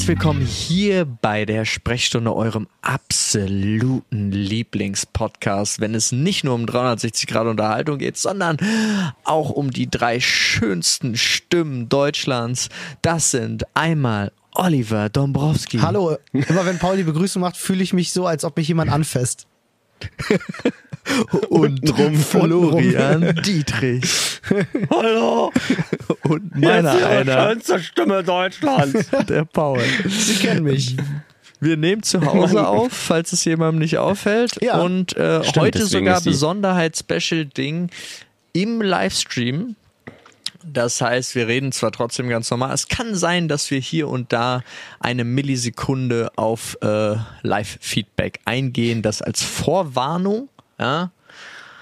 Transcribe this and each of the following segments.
herzlich willkommen hier bei der Sprechstunde, eurem absoluten Lieblingspodcast, wenn es nicht nur um 360 Grad Unterhaltung geht, sondern auch um die drei schönsten Stimmen Deutschlands. Das sind einmal Oliver Dombrowski. Hallo, immer wenn Pauli Begrüßung macht, fühle ich mich so, als ob mich jemand anfasst. und drum Florian Dietrich. Hallo. Und meiner einer. schönste Stimme Deutschlands. Der Paul. Sie kennen mich. Wir nehmen zu Hause auf, falls es jemandem nicht auffällt. Ja. Und äh, Stimmt, heute deswegen sogar ist die- Besonderheit-Special-Ding im Livestream. Das heißt, wir reden zwar trotzdem ganz normal. Es kann sein, dass wir hier und da eine Millisekunde auf äh, Live-Feedback eingehen. Das als Vorwarnung. Ja,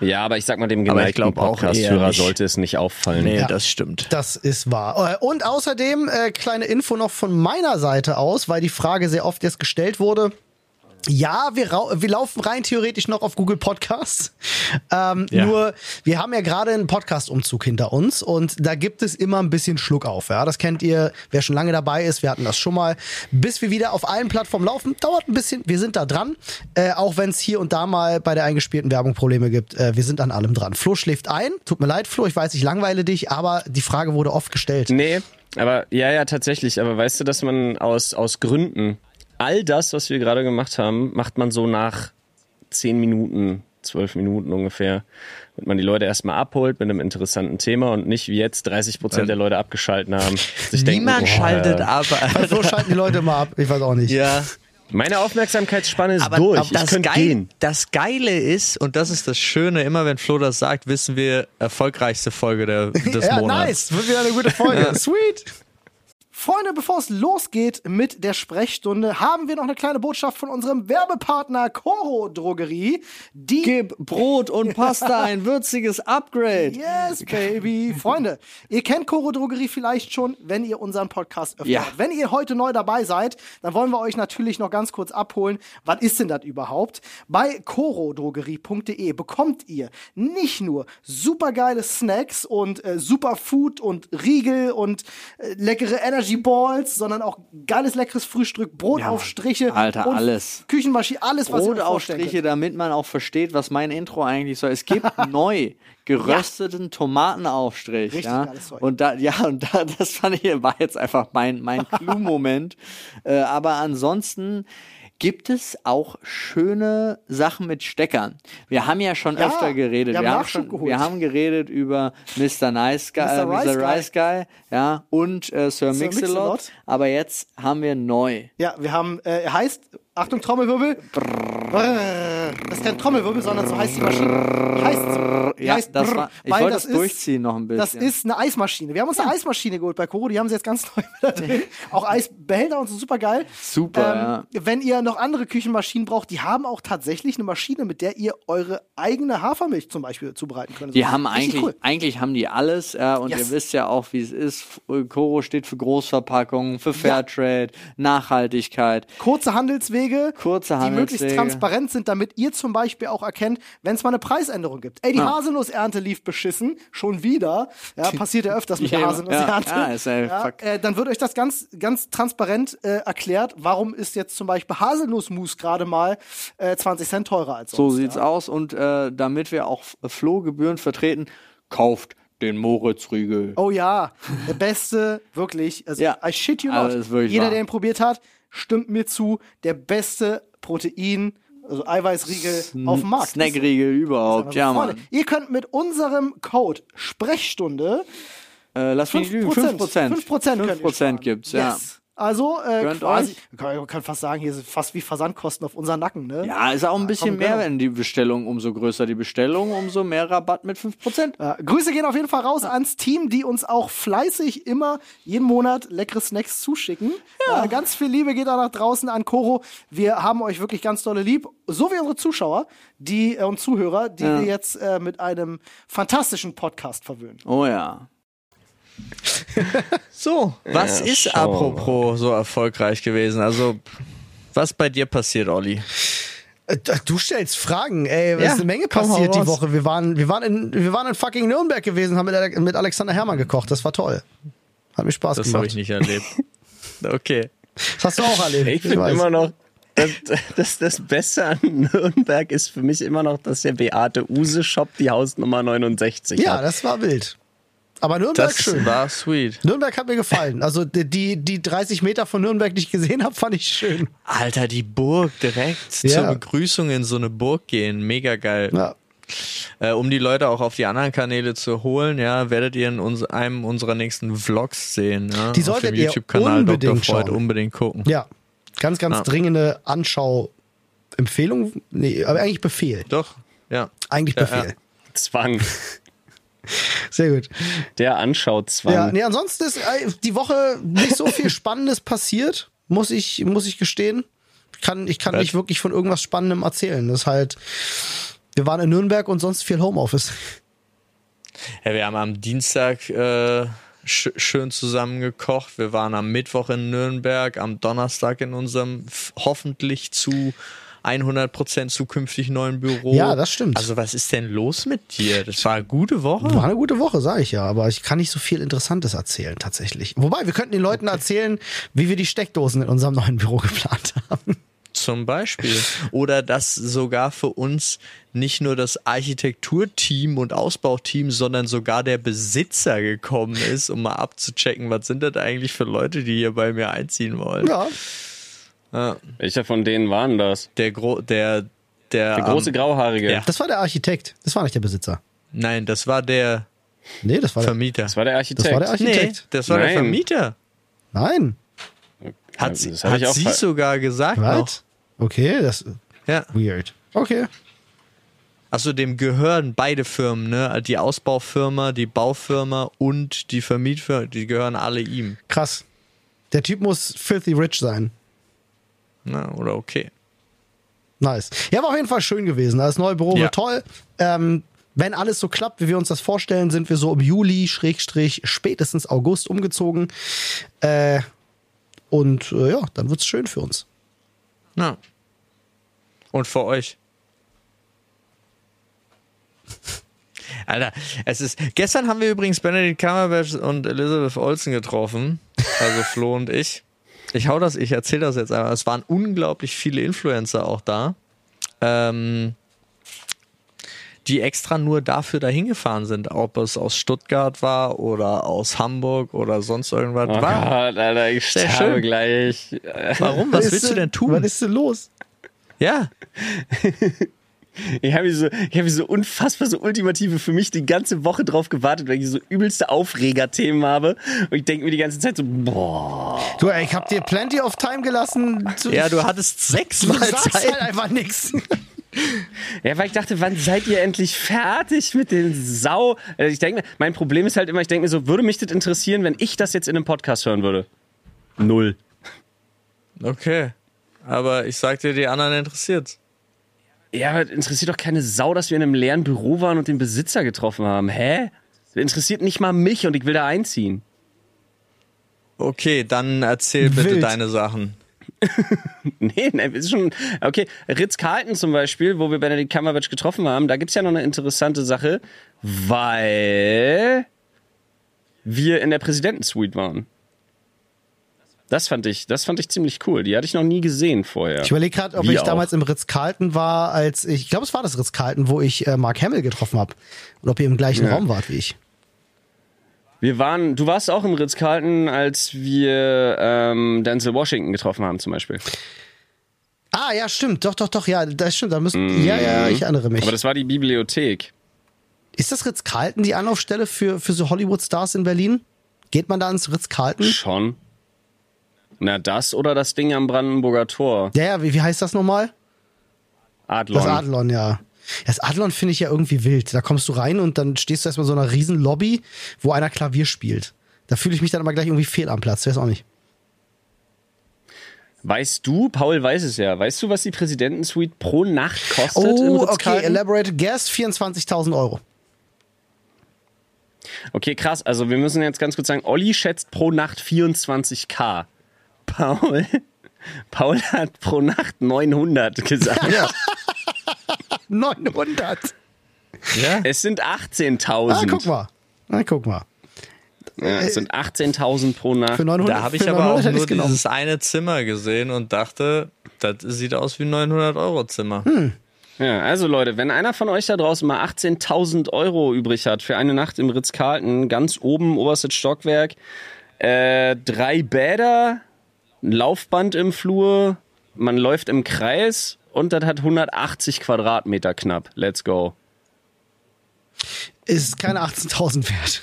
Ja, aber ich sag mal, dem geneigten Podcast-Hörer sollte es nicht auffallen. nee, Ja. das stimmt. Das ist wahr. Äh, Und außerdem äh, kleine Info noch von meiner Seite aus, weil die Frage sehr oft jetzt gestellt wurde. Ja, wir, wir laufen rein theoretisch noch auf Google Podcasts. Ähm, Ja. Nur, wir haben ja gerade einen Podcast-Umzug hinter uns und da gibt es immer ein bisschen Schluck auf. Ja, das kennt ihr, wer schon lange dabei ist. Wir hatten das schon mal. Bis wir wieder auf allen Plattformen laufen, dauert ein bisschen. Wir sind da dran. Äh, auch wenn es hier und da mal bei der eingespielten Werbung Probleme gibt. Äh, wir sind an allem dran. Flo schläft ein. Tut mir leid, Flo. Ich weiß, ich langweile dich, aber die Frage wurde oft gestellt. Nee, aber ja, ja, tatsächlich. Aber weißt du, dass man aus, aus Gründen all das, was wir gerade gemacht haben, macht man so nach zehn Minuten, zwölf Minuten ungefähr. Und man die Leute erstmal abholt mit einem interessanten Thema und nicht wie jetzt 30 Prozent der Leute abgeschalten haben. Sich denken, Niemand oh, schaltet aber. Weil so schalten die Leute immer ab. Ich weiß auch nicht. Ja, Meine Aufmerksamkeitsspanne ist aber, durch. aber das, ich könnte Geil, gehen. das Geile ist, und das ist das Schöne, immer wenn Flo das sagt, wissen wir, erfolgreichste Folge der, des ja, Monats. nice. Wird wieder eine gute Folge. Sweet. Freunde, bevor es losgeht mit der Sprechstunde, haben wir noch eine kleine Botschaft von unserem Werbepartner Coro Drogerie. Die Gib Brot und Pasta ein würziges Upgrade. Yes, baby. Freunde, ihr kennt Coro Drogerie vielleicht schon, wenn ihr unseren Podcast öffnet. Ja. Wenn ihr heute neu dabei seid, dann wollen wir euch natürlich noch ganz kurz abholen. Was ist denn das überhaupt? Bei corodrogerie.de bekommt ihr nicht nur supergeile Snacks und äh, Superfood und Riegel und äh, leckere Energy Balls, sondern auch geiles leckeres Frühstück, Brotaufstriche Alter, und alles. Küchenmaschine, alles was Brotaufstriche, damit man auch versteht, was mein Intro eigentlich soll. Es gibt neu gerösteten Tomatenaufstrich. Richtig ja? Und da, ja, und da, das fand ich, war jetzt einfach mein, mein Clou-Moment. äh, aber ansonsten gibt es auch schöne Sachen mit Steckern. Wir haben ja schon Ja, öfter geredet. wir haben Wir haben, schon, wir haben geredet über Mr. Nice Guy, Mr. äh, Rice Mr. Guy. Rice Guy, ja, und äh, Sir, Sir Mix-a-Lot. Mix-a-Lot. Aber jetzt haben wir neu. Ja, wir haben, äh, er heißt, Achtung, Trommelwirbel. Brrr. Das ist kein Trommelwirbel, sondern so heißt die Maschine. Heißt so. Ja, heißt das war, ich wollte das das ist- durchziehen noch ein bisschen. Das ist eine Eismaschine. Wir haben uns eine Eismaschine geholt bei Koro, die haben sie jetzt ganz neu wieder drin. Auch Eisbehälter und so super geil. Super, Ähm, Wenn ihr noch andere Küchenmaschinen braucht, die haben auch tatsächlich eine Maschine, mit der ihr eure eigene Hafermilch zum Beispiel zubereiten könnt. Die So, haben eigentlich, cool. eigentlich haben die alles, ja, und Yes. ihr wisst ja auch, wie es ist. Coro steht für Großverpackungen, für Fairtrade, Nachhaltigkeit. Kurze Handelswege, Kurze die möglichst Handelswege. transparent sind, damit ihr zum Beispiel auch erkennt, wenn es mal eine Preisänderung gibt. Ey, die Haselnussernte lief beschissen, schon wieder. Ja, passiert ja öfters mit der Ja, Haselnussernte. ja, ist ja fuck. äh, dann wird euch das ganz, ganz transparent äh, erklärt, warum ist jetzt zum Beispiel Haselnussmus gerade mal äh, 20 Cent teurer als So sonst. sieht's ja. aus. Und äh, damit wir auch Flohgebühren vertreten, kauft den Moritz-Riegel. Oh ja, der beste, wirklich. Also, Ja. I shit you Also, not. Jeder, wahr. der ihn probiert hat, stimmt mir zu, der beste Protein, also Eiweißriegel auf dem Markt. Snackriegel überhaupt. Ja, Mann. Ihr könnt mit unserem Code Sprechstunde Äh, lass mich nicht lügen. 5%. 5%, 5% könnt ihr sparen. gibt's, ja. Also äh, quasi, man kann, fast sagen, hier sind fast wie Versandkosten auf unseren Nacken, ne? Ja, ist auch ein bisschen komm, mehr, gönn. wenn die Bestellung, umso größer die Bestellung, umso mehr Rabatt mit 5%. Ja, Grüße gehen auf jeden Fall raus ans Team, die uns auch fleißig immer jeden Monat leckere Snacks zuschicken. Ja. ganz viel Liebe geht auch nach draußen an Coro. Wir haben euch wirklich ganz dolle lieb. So wie unsere Zuschauer die, äh, und Zuhörer, die wir jetzt äh, mit einem fantastischen Podcast verwöhnen. Oh ja. So, was Ja, ist apropos so erfolgreich gewesen? Also, was bei dir passiert, Olli? Äh, Du stellst Fragen, ey, was Ja, ist eine Menge passiert die. Woche. Wir waren, wir waren in, wir waren in fucking Nürnberg gewesen, haben mit, Ale- mit Alexander Herrmann gekocht. Das war toll. Hat mir Spaß Das habe gemacht. ich nicht erlebt. Okay. Das hast du auch erlebt. Ich finde weiß. immer noch, das, das, das Beste an Nürnberg ist für mich immer noch, dass der Beate Use Shop die Hausnummer 69 Ja, hat. das war wild. Aber Nürnberg Das schön. war sweet. Nürnberg hat mir gefallen. Also die, die, die 30 Meter von Nürnberg, die ich gesehen habe, fand ich schön. Alter, die Burg direkt Ja. zur Begrüßung in so eine Burg gehen. Mega geil. Ja. Äh, um die Leute auch auf die anderen Kanäle zu holen, ja, werdet ihr in uns, einem unserer nächsten Vlogs sehen. Ja? Die auf solltet dem ihr YouTube-Kanal Dr. unbedingt Freud schauen. unbedingt gucken. ja. Ganz, ganz Ja. dringende Anschau-Empfehlung. Nee, aber eigentlich Befehl. Doch, ja. Eigentlich Ja, Befehl. Zwang. Sehr gut. Der Anschauzwang. Ja, nee, ansonsten ist äh, die Woche nicht so viel Spannendes passiert, muss ich, muss ich gestehen. Ich kann, ich kann Was? nicht wirklich von irgendwas Spannendem erzählen. Das ist halt, wir waren in Nürnberg und sonst viel Homeoffice. Ja, wir haben am Dienstag äh, sch schön zusammen gekocht. Wir waren am Mittwoch in Nürnberg, am Donnerstag in unserem hoffentlich zu 100% zukünftig neuen Büro. Ja, das stimmt. Also was ist denn los mit dir? Das war eine gute Woche. War eine gute Woche, sage ich ja, aber ich kann nicht so viel Interessantes erzählen tatsächlich. Wobei, wir könnten den Leuten erzählen, wie wir die Steckdosen in unserem neuen Büro geplant haben. Zum Beispiel. Oder dass sogar für uns nicht nur das Architekturteam und Ausbauteam, sondern sogar der Besitzer gekommen ist, um mal abzuchecken, was sind das eigentlich für Leute, die hier bei mir einziehen wollen. Ja, Ja, Welcher von denen waren das? der, Gro der, der, Der große ähm, Grauhaarige. Ja. das war der Architekt, das war nicht der Besitzer. Nein, das war der Nee, das war der, Vermieter. Das war der Architekt. das war der nee, Architekt. das war der Nein. Vermieter. Nein. Hat, sie, hat ich auch sie sogar gesagt noch. Was? Okay, das Ja. weird. Okay. Achso, dem gehören beide Firmen, ne? Die Ausbaufirma, die Baufirma und die Vermietfirma, die gehören alle ihm. Krass. Der Typ muss filthy rich sein. Na, oder okay. Nice. Ja, war auf jeden Fall schön gewesen. Das neue Büro Ja. wird toll. Ähm, wenn alles so klappt, wie wir uns das vorstellen, sind wir so im Juli, Schrägstrich, spätestens August umgezogen. Äh, und äh, ja, dann wird's schön für uns. Na. Und für euch. Alter, es ist. Gestern haben wir übrigens Benedict Cumberbatch und Elizabeth Olsen getroffen. Also Flo und ich. Ich hau das, ich erzähle das jetzt einmal. Es waren unglaublich viele Influencer auch da. Ähm, die extra nur dafür dahin gefahren sind, ob es aus Stuttgart war oder aus Hamburg oder sonst irgendwas. Oh war. Gott, Alter, ich Sehr sterbe schön. gleich. Warum? Was ist willst du denn Was tun? ist denn los? Ja, Ich habe so, ich habe so unfassbar so ultimative für mich die ganze Woche drauf gewartet, weil ich so übelste Aufregerthemen habe. Und ich denke mir die ganze Zeit so, boah. Du, ich hab dir plenty of time gelassen. Zu, ja, du hattest du sechsmal sagst Zeit. halt einfach nix. Ja, weil ich dachte, wann seid ihr endlich fertig mit den Sau? Also ich denke mein Problem ist halt immer, ich denke mir so, würde mich das interessieren, wenn ich das jetzt in einem Podcast hören würde? Null. Okay. Aber ich sag dir, die anderen interessiert's. Ja, aber das interessiert doch keine Sau, dass wir in einem leeren Büro waren und den Besitzer getroffen haben. Hä? Das interessiert nicht mal mich und ich will da einziehen. Okay, dann erzähl bitte Wild. deine Sachen. Nee, nee, ist schon. Okay, Ritz-Carlton zum Beispiel, wo wir Benedict Cumberbatch getroffen haben, da gibt's ja noch eine interessante Sache, weil wir in der Präsidentensuite waren. Das fand ich, das fand ich ziemlich cool. Die hatte ich noch nie gesehen vorher. Ich überlege gerade, ob Wie ich auch. damals im Ritz-Carlton war, als ich, ich glaube, es war das Ritz-Carlton, wo ich äh, Mark Hamill getroffen habe. Und ob ihr im gleichen Ja. Raum wart wie ich. Wir waren, du warst auch im Ritz-Carlton, als wir ähm, Denzel Washington getroffen haben zum Beispiel. Ah, ja, stimmt. Doch, doch, doch, ja, das stimmt. Da müssen, Ja, ja, ich erinnere mich. Mhm. Aber das war die Bibliothek. Ist das Ritz-Carlton die Anlaufstelle für, für so Hollywood-Stars in Berlin? Geht man da ins Ritz-Carlton? Schon. Na, das oder das Ding am Brandenburger Tor. Ja, ja, wie, wie heißt das nochmal? Adlon. Das Adlon, ja. Das Adlon finde ich ja irgendwie wild. Da kommst du rein und dann stehst du erstmal in so einer riesen Lobby, wo einer Klavier spielt. Da fühle ich mich dann immer gleich irgendwie fehl am Platz. Weiß auch nicht. Weißt du, Paul weiß es ja, weißt du, was die Präsidentensuite pro Nacht kostet im Oh, okay. Elaborate Guess, 24.000 Euro. Okay, krass. Also wir müssen jetzt ganz kurz sagen, Olli schätzt pro Nacht 24k. Paul, Paul hat pro Nacht 900 gesagt. 900. Ja? Es sind 18.000. Ah, guck mal. Ah, guck mal. Ja, es sind 18.000 pro Nacht. Für 900, Da habe ich für aber 900 auch nur dieses eine Zimmer gesehen und dachte, das sieht aus wie ein 900 Euro Zimmer. Hm. Ja, also Leute, wenn einer von euch da draußen mal 18.000 Euro übrig hat für eine Nacht im Ritz-Carlton, ganz oben, oberstes Stockwerk, äh, drei Bäder, ein Laufband im Flur, man läuft im Kreis und das hat 180 Quadratmeter knapp. Let's go. Ist keine 18.000 wert.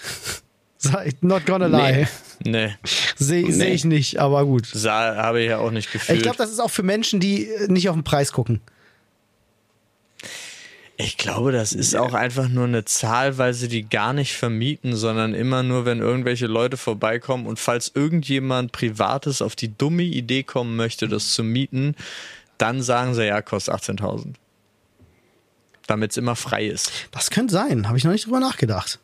Not gonna lie. Nee, Sehe seh ich nicht, aber gut. sah, habe ich ja auch nicht gefühlt. Ich glaube, das ist auch für Menschen, die äh, nicht auf den Preis gucken. Ich glaube, das ist auch einfach nur eine Zahl, weil sie die gar nicht vermieten, sondern immer nur, wenn irgendwelche Leute vorbeikommen und falls irgendjemand Privates auf die dumme Idee kommen möchte, das zu mieten, dann sagen sie, ja, kostet 18.000. Damit es immer frei ist. Das könnte sein. Habe ich noch nicht drüber nachgedacht.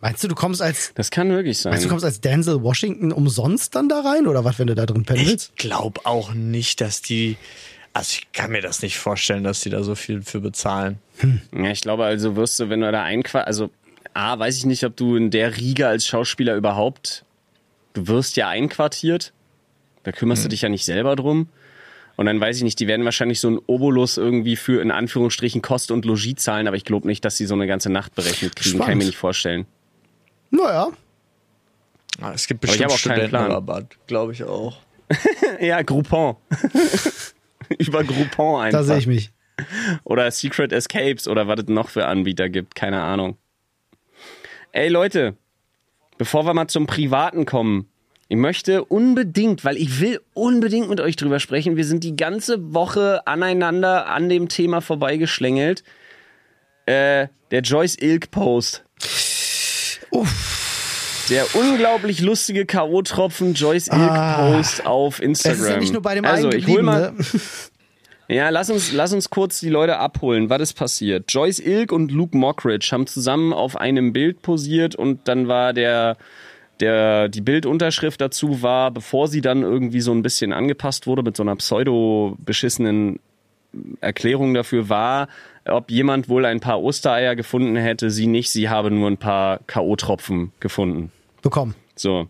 Meinst du, du kommst als Das kann wirklich sein. meinst du, du kommst als Denzel Washington umsonst dann da rein oder was, wenn du da drin pennen willst? Ich glaube auch nicht, dass die, also ich kann mir das nicht vorstellen, dass die da so viel für bezahlen. Ja, ich glaube also wirst du, wenn du da einquar, also A, weiß ich nicht, ob du in der Riege als Schauspieler überhaupt, du wirst ja einquartiert, da kümmerst du dich ja nicht selber drum. Und dann weiß ich nicht, die werden wahrscheinlich so einen Obolus irgendwie für in Anführungsstrichen Kost und Logis zahlen, aber ich glaube nicht, dass sie so eine ganze Nacht berechnet kriegen. Kann ich Spannend. mir nicht vorstellen. Naja, Ah, Es gibt Aber ich bestimmt habe auch keinen Plan. Studentenrabatt, glaube ich auch. Ja, Groupon. Über Groupon einfach. da sehe ich mich. Oder Secret Escapes oder was es noch für Anbieter gibt. Keine Ahnung. Ey Leute, bevor wir mal zum Privaten kommen, ich möchte unbedingt, weil ich will unbedingt mit euch drüber sprechen. Wir sind die ganze Woche aneinander an dem Thema vorbeigeschlängelt. Äh, der Joyce Ilk Post. Der unglaublich lustige K.O.-Tropfen Joyce Ilk Post auf Instagram. Es ist ja nicht nur bei dem also, einen ich hol mal, ne? ja, lass uns, lass uns kurz die Leute abholen. Was ist passiert? Joyce Ilk und Luke Mockridge haben zusammen auf einem Bild posiert und dann war der, der, die Bildunterschrift dazu war, bevor sie dann irgendwie so ein bisschen angepasst wurde mit so einer pseudo-beschissenen Erklärung dafür war, ob jemand wohl ein paar Ostereier gefunden hätte, sie nicht, sie habe nur ein paar K.O.-Tropfen gefunden. Bekommen. So.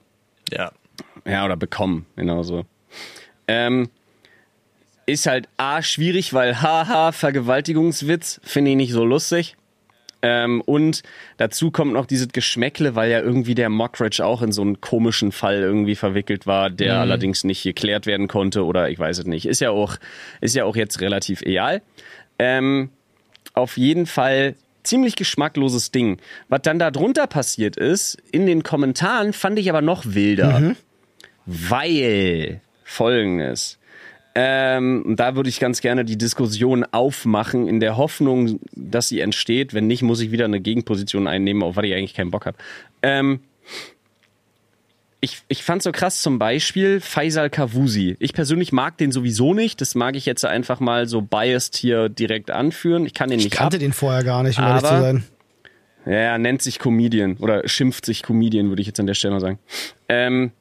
Ja. Ja, oder bekommen, genau so. Ähm, ist halt A, schwierig, weil haha, Vergewaltigungswitz, finde ich nicht so lustig. Ähm, und dazu kommt noch dieses Geschmäckle, weil ja irgendwie der Mockridge auch in so einen komischen Fall irgendwie verwickelt war, der allerdings nicht geklärt werden konnte oder ich weiß es nicht. Ist ja auch, ist ja auch jetzt relativ egal. Ähm, auf jeden Fall ziemlich geschmackloses Ding. Was dann da drunter passiert ist, in den Kommentaren fand ich aber noch wilder. Weil folgendes. Ähm, da würde ich ganz gerne die Diskussion aufmachen, in der Hoffnung, dass sie entsteht. Wenn nicht, muss ich wieder eine Gegenposition einnehmen, auf was ich eigentlich keinen Bock habe. Ähm, ich, ich fand so krass zum Beispiel Faisal Kavusi. Ich persönlich mag den sowieso nicht. Das mag ich jetzt einfach mal so biased hier direkt anführen. Ich kann den Ich nicht kannte ab. den vorher gar nicht, um ehrlich zu Aber- sein. Ja, er nennt sich Comedian oder schimpft sich Comedian, würde ich jetzt an der Stelle mal sagen. Ähm,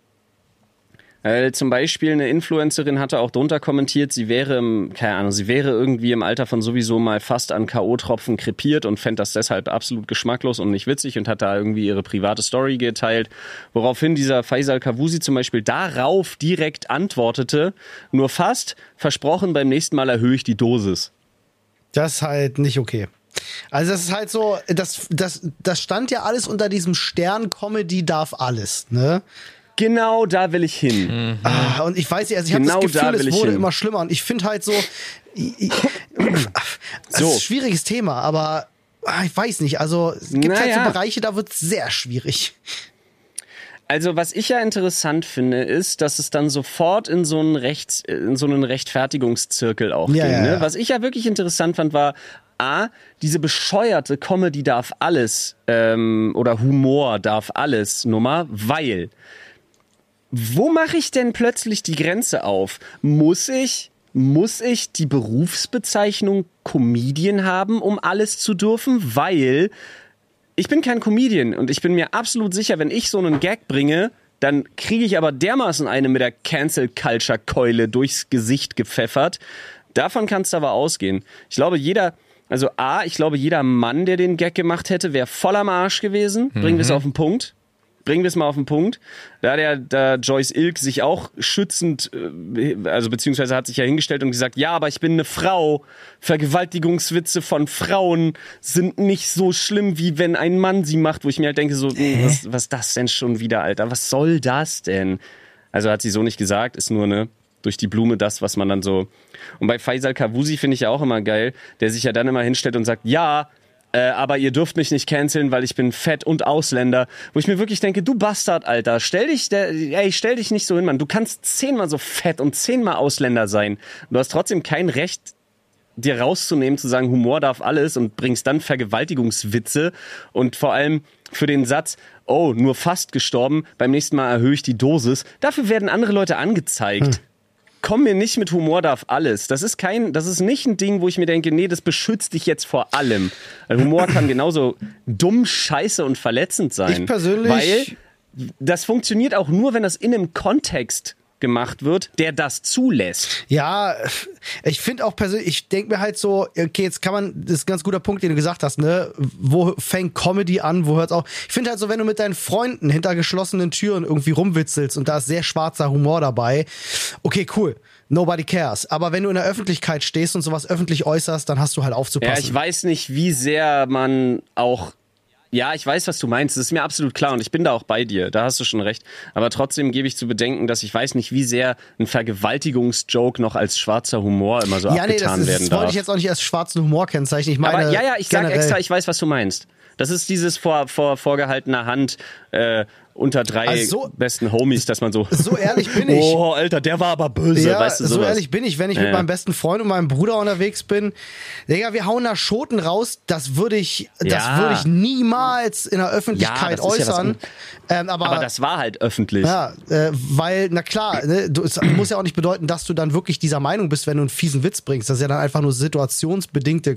äh, zum Beispiel eine Influencerin hatte auch drunter kommentiert, sie wäre, keine Ahnung, sie wäre irgendwie im Alter von sowieso mal fast an K.O.-Tropfen krepiert und fände das deshalb absolut geschmacklos und nicht witzig und hat da irgendwie ihre private Story geteilt. Woraufhin dieser Faisal Kavusi zum Beispiel darauf direkt antwortete, nur fast, versprochen, beim nächsten Mal erhöhe ich die Dosis. Das ist halt nicht okay. Also das ist halt so, das, das, das stand ja alles unter diesem Stern Comedy darf alles, ne? Genau da will ich hin. Ah, und ich weiß nicht, also ich habe Genau das da Gefühl, will es wurde hin. immer schlimmer und ich finde halt so, ich, das So. ist ein schwieriges Thema, aber ah, ich weiß nicht, also es gibt halt Naja. so Bereiche, da wird es sehr schwierig. Also was ich ja interessant finde, ist, dass es dann sofort in so einen Rechts, in so einen Rechtfertigungszirkel auch Ja, ging. ja, Ne? ja. Was ich ja wirklich interessant fand, war A, diese bescheuerte Comedy darf alles ähm, oder Humor darf alles Nummer, weil wo mache ich denn plötzlich die Grenze auf? Muss ich muss ich die Berufsbezeichnung Comedian haben, um alles zu dürfen? Weil ich bin kein Comedian und ich bin mir absolut sicher, wenn ich so einen Gag bringe, dann kriege ich aber dermaßen eine mit der Cancel Culture Keule durchs Gesicht gepfeffert. Davon kannst du aber ausgehen. Ich glaube, jeder, also A, ich glaube, jeder Mann, der den Gag gemacht hätte, wäre voll am Arsch gewesen. Bringen wir es auf den Punkt. Bringen wir es mal auf den Punkt. Da hat ja da Joyce Ilk sich auch schützend, äh, also beziehungsweise hat sich ja hingestellt und gesagt, ja, aber ich bin eine Frau. Vergewaltigungswitze von Frauen sind nicht so schlimm, wie wenn ein Mann sie macht, wo ich mir halt denke, so, mh, was, was ist das denn schon wieder, Alter? Was soll das denn? Also hat sie so nicht gesagt, ist nur ne durch die Blume das, was man dann so. Und bei Faisal Kavusi finde ich ja auch immer geil, der sich ja dann immer hinstellt und sagt, ja, äh, aber ihr dürft mich nicht canceln, weil ich bin fett und Ausländer. Wo ich mir wirklich denke, du Bastard, Alter, stell dich, der, ey, stell dich nicht so hin, Mann. Du kannst zehnmal so fett und zehnmal Ausländer sein. Du hast trotzdem kein Recht, dir rauszunehmen, zu sagen, Humor darf alles und bringst dann Vergewaltigungswitze und vor allem für den Satz, oh, nur fast gestorben, beim nächsten Mal erhöhe ich die Dosis. Dafür werden andere Leute angezeigt. Komm mir nicht mit Humor darf alles. Das ist kein, das ist nicht ein Ding, wo ich mir denke, nee, das beschützt dich jetzt vor allem. Humor kann genauso dumm, scheiße und verletzend sein. Ich persönlich- Weil das funktioniert auch nur, wenn das in einem Kontext gemacht wird, der das zulässt. Ja, ich finde auch persönlich, ich denke mir halt so, okay, jetzt kann man, das ist ein ganz guter Punkt, den du gesagt hast, ne? Wo fängt Comedy an, wo hört's auf? Ich finde halt so, wenn du mit deinen Freunden hinter geschlossenen Türen irgendwie rumwitzelst und da ist sehr schwarzer Humor dabei, okay, cool. Nobody cares. Aber wenn du in der Öffentlichkeit stehst und sowas öffentlich äußerst, dann hast du halt Ja, aufzupassen. ich weiß nicht, wie sehr man auch. Ja, ich weiß, was du meinst. Das ist mir absolut klar und ich bin da auch bei dir. Da hast du schon recht. Aber trotzdem gebe ich zu bedenken, dass ich weiß nicht, wie sehr ein Vergewaltigungsjoke noch als schwarzer Humor immer so ja, nee, das, abgetan ist, werden das darf. wollte ich jetzt auch nicht als schwarzen Humor kennzeichnen. Ich meine, Aber ja, ja, ich sage extra, ich weiß, was du meinst. Das ist dieses vor, vor vorgehaltener Hand äh, unter drei Also so- besten Homies, dass man so. So ehrlich bin ich. Oh, Alter, der war aber böse, Ja, weißt du so sowas. ehrlich bin ich, wenn ich Ja, mit meinem besten Freund und meinem Bruder unterwegs bin. Digga, wir hauen da Schoten raus, das würde ich, das Ja. würde ich niemals in der Öffentlichkeit was äußern. an- ähm, aber, aber das war halt öffentlich. ja, äh, weil, na klar, ne, du, es muss ja auch nicht bedeuten, dass du dann wirklich dieser Meinung bist, wenn du einen fiesen Witz bringst. Das ist ja dann einfach nur situationsbedingte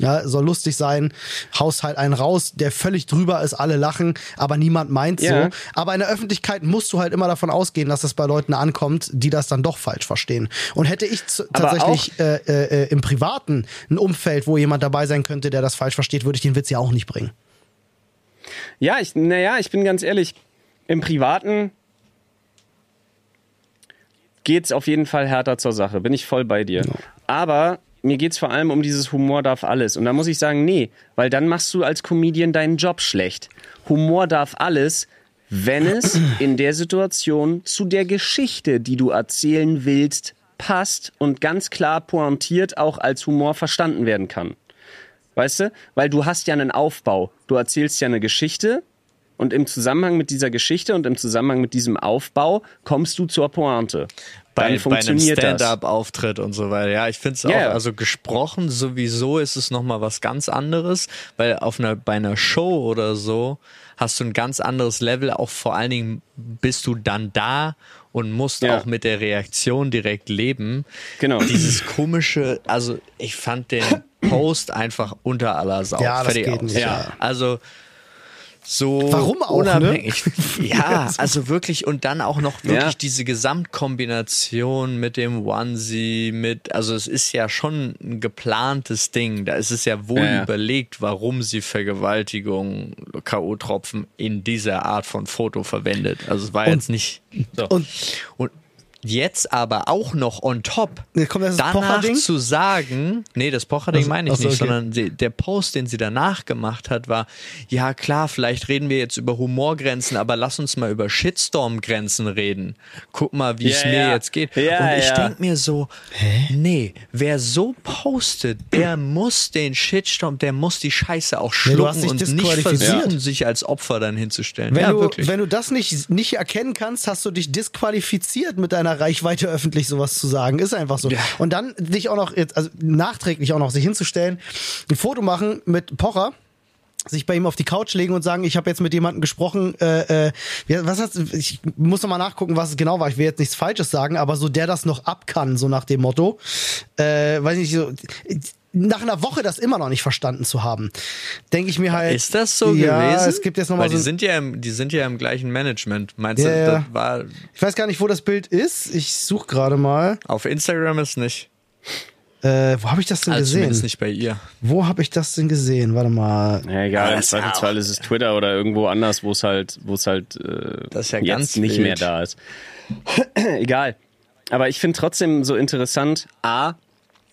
ja, soll lustig sein, haust halt einen raus, der völlig drüber ist, alle lachen, aber niemand meint Ja. so. Aber in der Öffentlichkeit musst du halt immer davon ausgehen, dass das bei Leuten ankommt, die das dann doch falsch verstehen. Und hätte ich tatsächlich äh, äh, äh, im Privaten ein Umfeld, wo jemand dabei sein könnte, der das falsch versteht, würde ich den Witz ja auch nicht bringen. Ja, ich, naja, ich bin ganz ehrlich, im Privaten geht's auf jeden Fall härter zur Sache, bin ich voll bei dir. Aber mir geht's vor allem um dieses Humor darf alles. Und da muss ich sagen, nee, weil dann machst du als Comedian deinen Job schlecht. Humor darf alles, wenn es in der Situation zu der Geschichte, die du erzählen willst, passt und ganz klar pointiert auch als Humor verstanden werden kann. Weißt du? Weil du hast ja einen Aufbau. Du erzählst ja eine Geschichte und im Zusammenhang mit dieser Geschichte und im Zusammenhang mit diesem Aufbau kommst du zur Pointe. Bei, Dann bei einem funktioniert das. Stand-up-Auftritt und so weiter. Ja, ich finde es Ja. auch, also gesprochen sowieso ist es nochmal was ganz anderes, weil auf einer, bei einer Show oder so hast du ein ganz anderes Level, auch vor allen Dingen bist du dann da und musst Ja. auch mit der Reaktion direkt leben. Genau. Dieses komische, also ich fand den Post einfach unter aller Sau. Ja, das Fertig geht aus. nicht, ja. Also so Warum auch, ne? unabhängig. Ja, also wirklich und dann auch noch wirklich Ja. diese Gesamtkombination mit dem Onesie, mit, also es ist ja schon ein geplantes Ding. Da ist es ja wohl Ja, ja. überlegt, warum sie Vergewaltigung, K.O.-Tropfen in dieser Art von Foto verwendet. Also es war Und- jetzt nicht. So. und- und jetzt aber auch noch on top, Nee, kommt das danach zu sagen, nee, das Pocher-Ding meine ich ach so, nicht, okay. sondern sie, der Post, den sie danach gemacht hat, war, ja klar, vielleicht reden wir jetzt über Humorgrenzen, aber lass uns mal über Shitstorm-Grenzen reden. Guck mal, wie es Ja, mir ja. jetzt geht. Ja, Und ich ja. denk mir so, nee, wer so postet, der muss den Shitstorm, der muss die Scheiße auch schlucken und nicht versuchen, sich als Opfer dann hinzustellen. Wenn, ja, du, wirklich. wenn du das nicht, nicht erkennen kannst, hast du dich disqualifiziert, mit deiner Reichweite öffentlich sowas zu sagen. Ist einfach so. Und dann dich auch noch, jetzt, also nachträglich auch noch sich hinzustellen, ein Foto machen mit Pocher sich bei ihm auf die Couch legen und sagen, ich habe jetzt mit jemandem gesprochen, äh, äh, was hast, ich muss noch mal nachgucken, was es genau war. Ich will jetzt nichts Falsches sagen, aber so der das noch ab kann, so nach dem Motto. Äh, weiß ich nicht, so nach einer Woche das immer noch nicht verstanden zu haben, denke ich mir halt. Ist das so ja, gewesen? Es gibt jetzt noch mal Weil so die sind ja im, die sind ja im gleichen Management. Meinst Ja, du, ja. das war Ich weiß gar nicht, wo das Bild ist. Ich suche gerade mal. auf Instagram ist nicht. Äh, wo habe ich das denn Also gesehen? zumindest nicht bei ihr. Wo habe ich das denn gesehen? Warte mal. Ja, egal, im Zweifelsfall ist es Twitter oder irgendwo anders, wo es halt, wo es halt äh, Das ist ja jetzt ganz nicht wild. mehr da ist. egal. Aber ich finde trotzdem so interessant, A,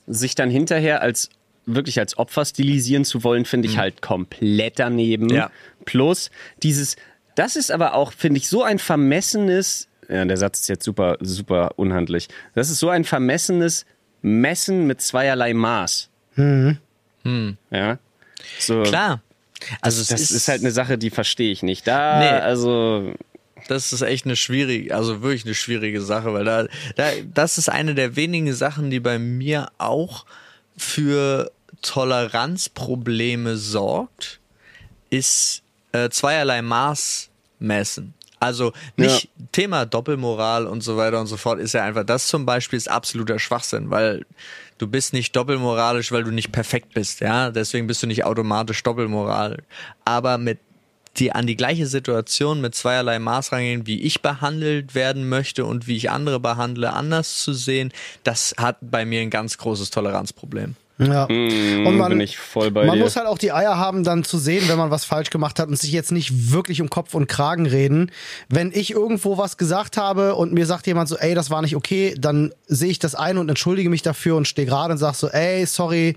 sich dann hinterher als wirklich als Opfer stilisieren zu wollen, finde ich halt komplett daneben. Mhm. Ja. Plus dieses, das ist aber auch, finde ich, so ein vermessenes, ja, der Satz ist jetzt super, super unhandlich. Das ist so ein vermessenes Messen mit zweierlei Maß. Ja. So. Klar. Also es Das ist, ist, halt eine Sache, die verstehe ich nicht. Da, Nee. also, das ist echt eine schwierige, also wirklich eine schwierige Sache, weil da, da, das ist eine der wenigen Sachen, die bei mir auch für Toleranzprobleme sorgt, ist äh, zweierlei Maß messen. Also nicht Thema Doppelmoral und so weiter und so fort ist ja einfach, das zum Beispiel ist absoluter Schwachsinn, weil du bist nicht doppelmoralisch, weil du nicht perfekt bist, ja, deswegen bist du nicht automatisch doppelmoral. Aber mit die an die gleiche Situation mit zweierlei Maß rangehen, wie ich behandelt werden möchte und wie ich andere behandle, anders zu sehen, das hat bei mir ein ganz großes Toleranzproblem. Ja. Und man, bin ich voll bei man dir. muss halt auch die Eier haben, dann zu sehen, wenn man was falsch gemacht hat und sich jetzt nicht wirklich um Kopf und Kragen reden. Wenn ich irgendwo was gesagt habe und mir sagt jemand so, ey, das war nicht okay, dann sehe ich das ein und entschuldige mich dafür und stehe gerade und sag so, ey, sorry,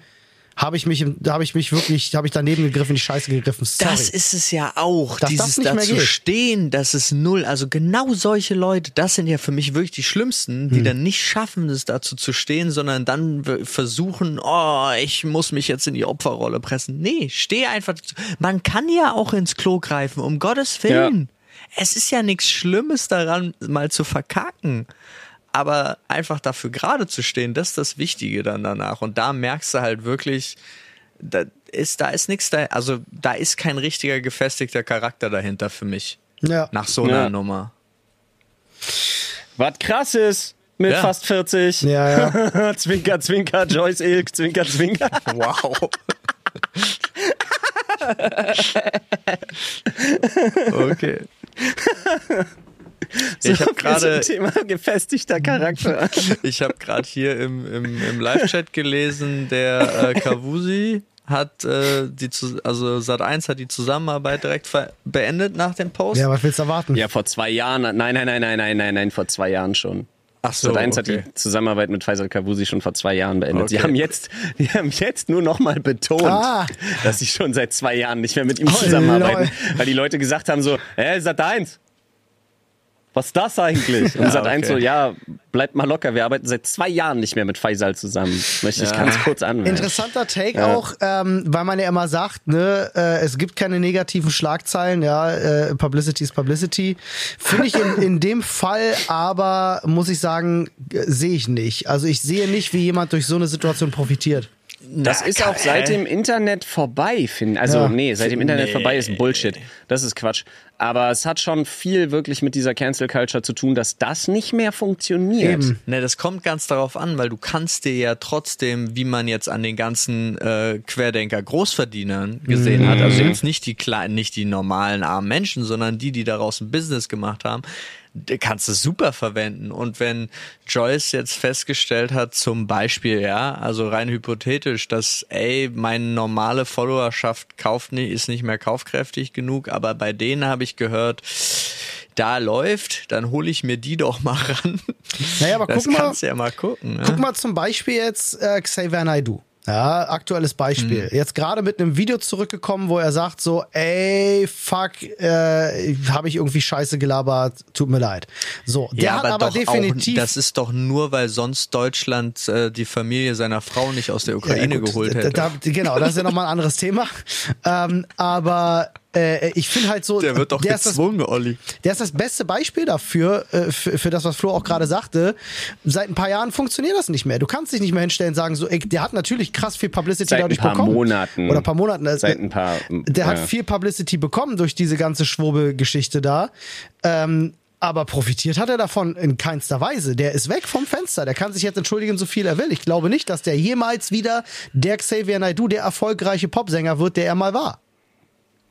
habe ich mich, habe ich mich wirklich, habe ich daneben gegriffen, die Scheiße gegriffen. Sorry. Das ist es ja auch, Dass das dieses nicht mehr dazu geht. stehen, das ist null. Also genau solche Leute, das sind ja für mich wirklich die Schlimmsten, Hm. die dann nicht schaffen, es dazu zu stehen, sondern dann versuchen, oh, ich muss mich jetzt in die Opferrolle pressen. Nee, steh einfach dazu. Man kann ja auch ins Klo greifen, um Gottes Willen. Es ist ja nichts Schlimmes daran, mal zu verkacken. Aber einfach dafür gerade zu stehen, das ist das Wichtige dann danach. Und da merkst du halt wirklich, da ist, da ist nichts da, also da ist kein richtiger gefestigter Charakter dahinter für mich. ja. Nach so einer Ja. Nummer. was krass ist mit Ja. fast 40. Ja, ja. zwinker, zwinker, Joyce Ilk, zwinker, zwinker. Wow. okay. Ich habe gerade Thema gefestigter Charakter. ich habe gerade hier im, im, im Live-Chat gelesen, der äh, Kavusi hat äh, die zu, also Sat1 hat die Zusammenarbeit direkt beendet nach dem Post. Ja, was willst du erwarten? ja, vor zwei Jahren. Nein, nein, nein, nein, nein, nein, nein, vor zwei Jahren schon. Ach so, Sat1 hat okay. die Zusammenarbeit mit Faisal Kavusi schon vor zwei Jahren beendet. Sie Okay. haben jetzt, die haben jetzt nur noch mal betont, Ah. dass sie schon seit zwei Jahren nicht mehr mit ihm Oh, zusammenarbeiten, lol. weil die Leute gesagt haben so, hä, Sat1, was ist das eigentlich? Und Ja, Sat1 okay. so, ja, bleibt mal locker, wir arbeiten seit zwei Jahren nicht mehr mit Faisal zusammen. Möchte ich Ja. ganz kurz anmerken. Interessanter Take auch, ähm, weil man ja immer sagt, ne, äh, es gibt keine negativen Schlagzeilen, ja, äh, Publicity ist Publicity. Finde ich in, in dem Fall aber, muss ich sagen, äh, sehe ich nicht. Also ich sehe nicht, wie jemand durch so eine Situation profitiert. Das Na, ist auch seit dem Internet vorbei, finde Also, Ja. nee, seit dem Internet Nee. vorbei ist Bullshit. Das ist Quatsch. Aber es hat schon viel wirklich mit dieser Cancel Culture zu tun, dass das nicht mehr funktioniert. Eben. Ne, das kommt ganz darauf an, weil du kannst dir ja trotzdem, wie man jetzt an den ganzen äh, Querdenker Großverdienern gesehen hat, also jetzt nicht die kleinen, nicht die normalen armen Menschen, sondern die, die daraus ein Business gemacht haben, kannst du super verwenden. Und wenn Joyce jetzt festgestellt hat, zum Beispiel, ja, also rein hypothetisch, dass, ey, meine normale Followerschaft kauft nicht, ist nicht mehr kaufkräftig genug, aber bei denen habe ich gehört, da läuft, dann hole ich mir die doch mal ran. Naja, aber Das guck mal, kannst ja mal gucken. Ne? Guck mal zum Beispiel jetzt äh, Xavier Naidoo. Ja, aktuelles Beispiel. Mhm. Jetzt gerade mit einem Video zurückgekommen, wo er sagt so, ey, fuck, äh, habe ich irgendwie Scheiße gelabert, tut mir leid. So, der hat aber, doch definitiv... Auch, das ist doch nur, weil sonst Deutschland äh, die Familie seiner Frau nicht aus der Ukraine Ja, gut, geholt hätte. Da, genau, das ist ja nochmal ein anderes Thema. Ähm, aber äh, ich finde halt so, der wird doch der ist das gezwungen, Olli. Der ist das beste Beispiel dafür, äh, für, für das, was Flo auch gerade sagte. Seit ein paar Jahren funktioniert das nicht mehr. Du kannst dich nicht mehr hinstellen und sagen, so, ey, der hat natürlich krass viel Publicity Seit ein dadurch paar bekommen. Monaten. Oder ein paar Monaten. äh, Seit ein paar. Der hat ja. viel Publicity bekommen durch diese ganze Schwurbelgeschichte da. Ähm, aber profitiert hat er davon in keinster Weise. Der ist weg vom Fenster. Der kann sich jetzt entschuldigen, so viel er will. Ich glaube nicht, dass der jemals wieder der Xavier Naidoo, der erfolgreiche Popsänger wird, der er mal war.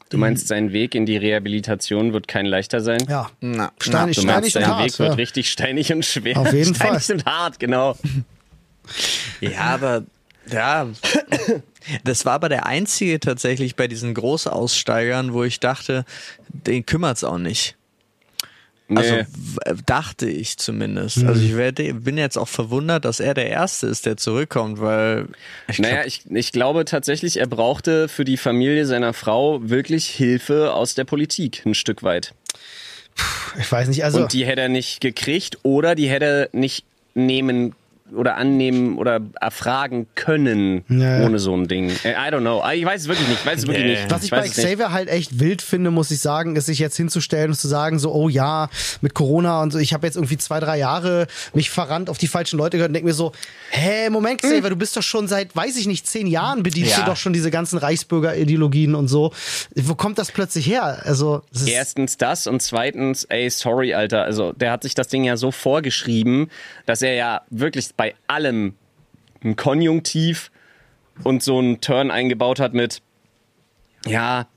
Du meinst, sein Weg in die Rehabilitation wird kein leichter sein? Ja. Na, Steinig, Du steinig meinst, und sein hart. Weg wird ja. richtig steinig und schwer. Auf jeden steinig Fall. und hart, genau. Ja, aber ja, das war aber der einzige tatsächlich bei diesen Großaussteigern, wo ich dachte, den kümmert's auch nicht. Also Nee. w- dachte ich zumindest. Also ich werde, bin jetzt auch verwundert, dass er der Erste ist, der zurückkommt, weil ich glaub, Naja, ich, ich glaube tatsächlich, er brauchte für die Familie seiner Frau wirklich Hilfe aus der Politik, ein Stück weit. Ich weiß nicht, also. Und die hätte er nicht gekriegt oder die hätte er nicht nehmen oder annehmen oder erfragen können Ja. ohne so ein Ding. Äh, I don't know. Ich weiß es wirklich nicht. Ich weiß es wirklich Nee. nicht. Was ich weiß bei. Xavier halt echt wild finde, muss ich sagen, ist sich jetzt hinzustellen und zu sagen, so, oh ja, mit Corona und so, ich habe jetzt irgendwie zwei, drei Jahre mich verrannt auf die falschen Leute gehört und denke mir so, hä, Moment, Xavier, du bist doch schon seit, weiß ich nicht, zehn Jahren bedienst Ja. du doch schon diese ganzen Reichsbürger-Ideologien und so. Wo kommt das plötzlich her? Also, Erstens das und zweitens, ey, sorry, Alter. Also, der hat sich das Ding ja so vorgeschrieben, dass er ja wirklich bei allem ein Konjunktiv und so einen Turn eingebaut hat mit, ja,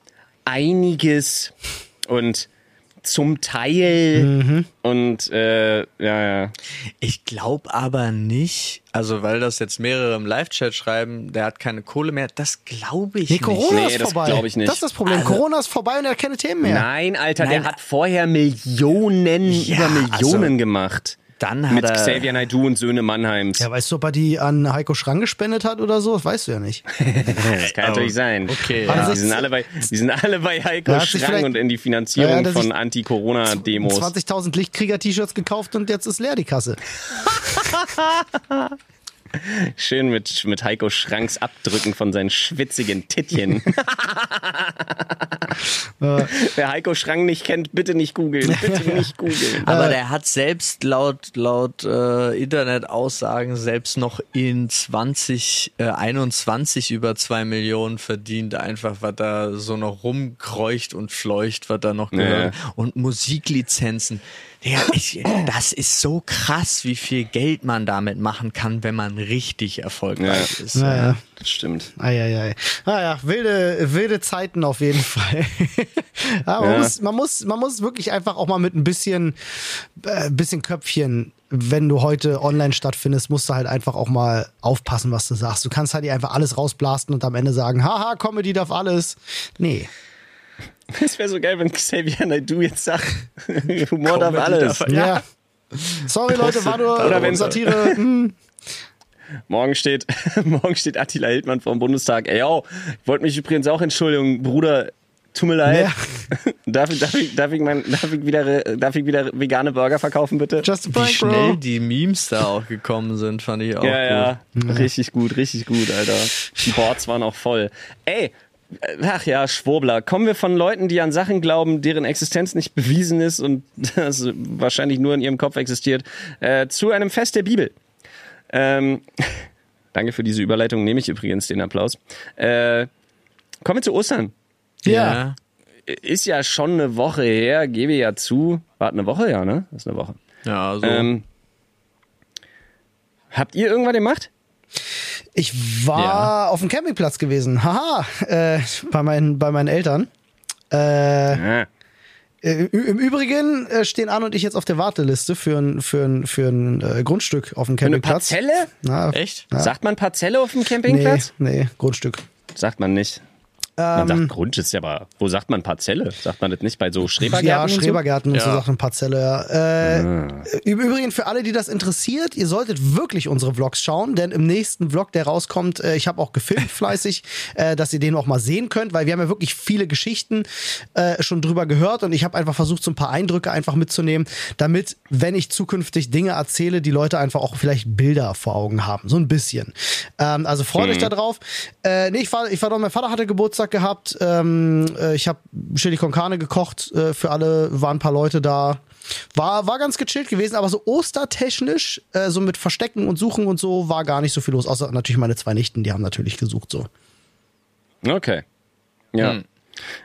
einiges und zum Teil und äh, ja, ja. Ich glaube aber nicht, also weil das jetzt mehrere im Live-Chat schreiben, der hat keine Kohle mehr, das glaube ich nee, nicht. Corona Nee, ist das vorbei. glaub ich nicht. Das ist das Problem. Corona ist vorbei und er hat keine Themen mehr. Nein, Alter, Nein. der hat vorher Millionen Ja, über Millionen also, gemacht. Dann hat Mit er, Xavier Naidoo und Söhne Mannheims. Ja, weißt du, ob er die an Heiko Schrang gespendet hat oder so? Das weißt du ja nicht. Das kann natürlich sein. okay, ja. Die sind alle bei, die sind alle bei Heiko Schrang und in die Finanzierung Ja, von Anti-Corona-Demos. 20.000 Lichtkrieger-T-Shirts gekauft und jetzt ist leer die Kasse. Schön mit, mit Heiko Schranks Abdrücken von seinen schwitzigen Tittchen. Wer Heiko Schrank nicht kennt, bitte nicht googeln. Bitte nicht googeln. aber der hat selbst laut laut äh, Internetaussagen selbst noch in 2021 über zwei Millionen verdient, einfach was da so noch rumkreucht und fleucht, was da noch gehört. Und Musiklizenzen. Ja, ich, das ist so krass, wie viel Geld man damit machen kann, wenn man richtig erfolgreich Ja. ist. Naja. Das stimmt. Eieiei. Naja, wilde, wilde Zeiten auf jeden Fall. Aber man, Ja. muss, man, muss, man muss wirklich einfach auch mal mit ein bisschen, äh, bisschen Köpfchen, wenn du heute online stattfindest, musst du halt einfach auch mal aufpassen, was du sagst. Du kannst halt nicht einfach alles rausblasten und am Ende sagen, haha, Comedy darf alles. Nee. Es wäre so geil, wenn Xavier Naidoo jetzt sagt, Humor darf alles. darf- Ja. Sorry Leute, war nur Oder wenn- Satire. Hm. Morgen steht, morgen steht Attila Hildmann vor dem Bundestag. Ey, yo, ich wollte mich übrigens auch entschuldigen, Bruder. Tut mir leid. darf, ich, darf, ich, darf, ich mein, darf, ich wieder, darf ich wieder vegane Burger verkaufen, bitte? Just a Wie prank, schnell bro. die Memes da auch gekommen sind, fand ich auch ja, gut. ja. Richtig gut, richtig gut, Alter. Die Boards waren auch voll. Ey, ach ja, Schwurbler. Kommen wir von Leuten, die an Sachen glauben, deren Existenz nicht bewiesen ist und das wahrscheinlich nur in ihrem Kopf existiert, äh, zu einem Fest der Bibel. Ähm, danke für diese Überleitung, nehme ich übrigens den Applaus. Äh, kommen wir zu Ostern. Ja. Ist ja schon eine Woche her, gebe ja zu. Warte, eine Woche? Ja, ne? Das ist eine Woche. Ja, so. Ähm, habt ihr irgendwas gemacht? Ich war Ja. auf dem Campingplatz gewesen. Haha, äh, bei, meinen, bei meinen Eltern. Äh. Äh, Im Übrigen äh, stehen Anne und ich jetzt auf der Warteliste für ein, für ein, für ein äh, Grundstück auf dem Eine Campingplatz. Parzelle? Na, Echt? Sagt man Parzelle auf dem Nee, Campingplatz? nee, Grundstück. Sagt man nicht. Man sagt Grund ist ja aber, wo sagt man Parzelle? Sagt man das nicht bei so Schrebergärten? Ja, und so? Schrebergärten und so. Sachen, Parzelle. Ja. Äh, Im Übrigen für alle, die das interessiert, ihr solltet wirklich unsere Vlogs schauen, denn im nächsten Vlog, der rauskommt, äh, ich habe auch gefilmt fleißig, äh, dass ihr den auch mal sehen könnt, weil wir haben ja wirklich viele Geschichten äh, schon drüber gehört und ich habe einfach versucht, so ein paar Eindrücke einfach mitzunehmen, damit, wenn ich zukünftig Dinge erzähle, die Leute einfach auch vielleicht Bilder vor Augen haben, so ein bisschen. Ähm, also freut euch da drauf. Äh, nee, ich war, ich war dort, mein Vater hatte Geburtstag gehabt. Ähm, äh, ich habe Chili con Carne gekocht äh, für alle, waren ein paar Leute da. War, war ganz gechillt gewesen, aber so ostertechnisch, äh, so mit Verstecken und Suchen und so, war gar nicht so viel los. Außer natürlich meine zwei Nichten, die haben natürlich gesucht so. Okay. Ja. Hm.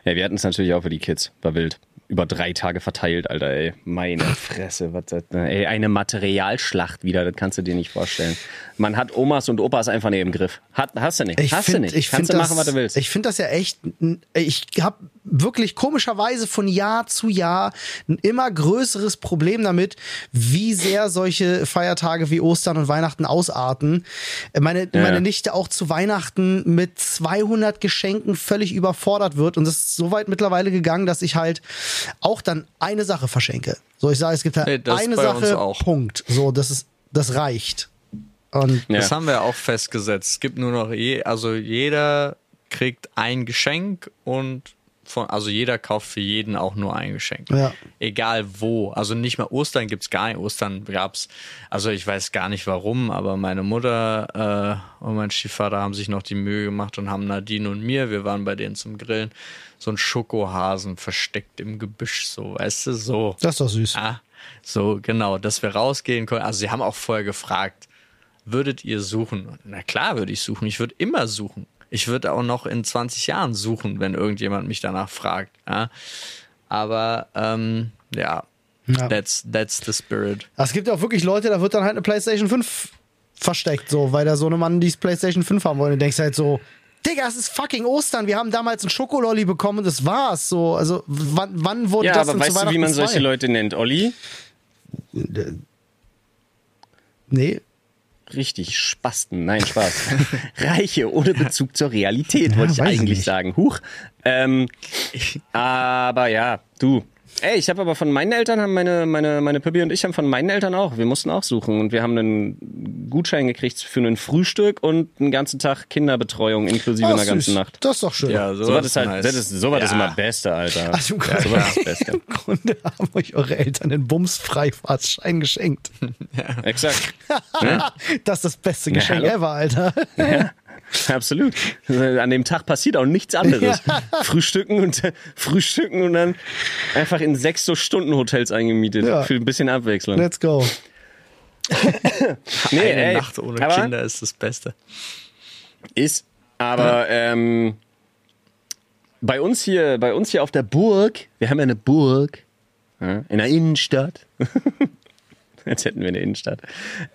Ja, wir hatten es natürlich auch für die Kids. War wild. Über drei Tage verteilt, Alter, ey. Meine Fresse. Was das, ey, eine Materialschlacht wieder, das kannst du dir nicht vorstellen. Man hat Omas und Opas einfach nicht im Griff. Hat, hast du nicht. Ich hast find, du nicht. Ich kannst du machen, das, was du willst. Ich finde das ja echt. Ich habe wirklich komischerweise von Jahr zu Jahr ein immer größeres Problem damit, wie sehr solche Feiertage wie Ostern und Weihnachten ausarten. Meine, Ja. meine Nichte auch zu Weihnachten mit 200 Geschenken völlig überfordert wird und es ist so weit mittlerweile gegangen, dass ich halt auch dann eine Sache verschenke. So, ich sage, es gibt halt Nee, das eine Sache, auch. Punkt. So, das ist, das reicht. Und Ja. Das haben wir auch festgesetzt. Es gibt nur noch je, also jeder kriegt ein Geschenk und von, also jeder kauft für jeden auch nur ein Geschenk. Ja. Egal wo. Also nicht mal Ostern gibt's gar nicht. Ostern gab's, also ich weiß gar nicht warum, aber meine Mutter äh, und mein Stiefvater haben sich noch die Mühe gemacht und haben Nadine und mir, wir waren bei denen zum Grillen, so einen Schokohasen versteckt im Gebüsch, so, weißt du, so. das ist doch süß. Ah, so, genau, dass wir rausgehen können. Also, sie haben auch vorher gefragt, würdet ihr suchen? Na klar, würde ich suchen. Ich würde immer suchen. Ich würde auch noch in 20 Jahren suchen, wenn irgendjemand mich danach fragt. Ja? Aber, ähm, ja, Ja. That's, that's the spirit. Es gibt ja auch wirklich Leute, da wird dann halt eine PlayStation 5 versteckt, so, weil da so eine Mann die PlayStation 5 haben wollen. Du denkst halt so, Digga, es ist fucking Ostern. Wir haben damals einen Schokololli bekommen und das war's. So, also wann, wann wurde Ja, das aber denn zu weißt du, wie man solche? Leute nennt, Olli? Nee. Richtig, Spasten. Nein, Spaß. Reiche ohne Bezug zur Realität, wollte ich weiß ich eigentlich nicht. sagen. Huch. Ähm, aber ja, du. Ey, ich habe aber von meinen Eltern, haben meine, meine, meine Pippi und ich haben von meinen Eltern auch. Wir mussten auch suchen und wir haben einen Gutschein gekriegt für ein Frühstück und einen ganzen Tag Kinderbetreuung inklusive einer ganzen. Nacht. Das ist doch schön. Ja, So war das halt, nice. das ist, so war das Ja. immer Beste, Alter. Also im so Grunde, war das Beste. im Grunde haben euch eure Eltern den Bumsfreifahrtschein geschenkt. Exakt. Das ist das beste Geschenk hallo? ever, Alter. Absolut. An dem Tag passiert auch nichts anderes. Frühstücken und Frühstücken und dann einfach in sechs so Stunden Hotels eingemietet Ja. für ein bisschen Abwechslung. Let's go. Nee, Eine ey, Nacht ohne aber Kinder ist das Beste. Ist aber ähm, bei uns hier, bei uns hier auf der Burg, wir haben ja eine Burg ja, in der Innenstadt. Jetzt hätten wir eine Innenstadt.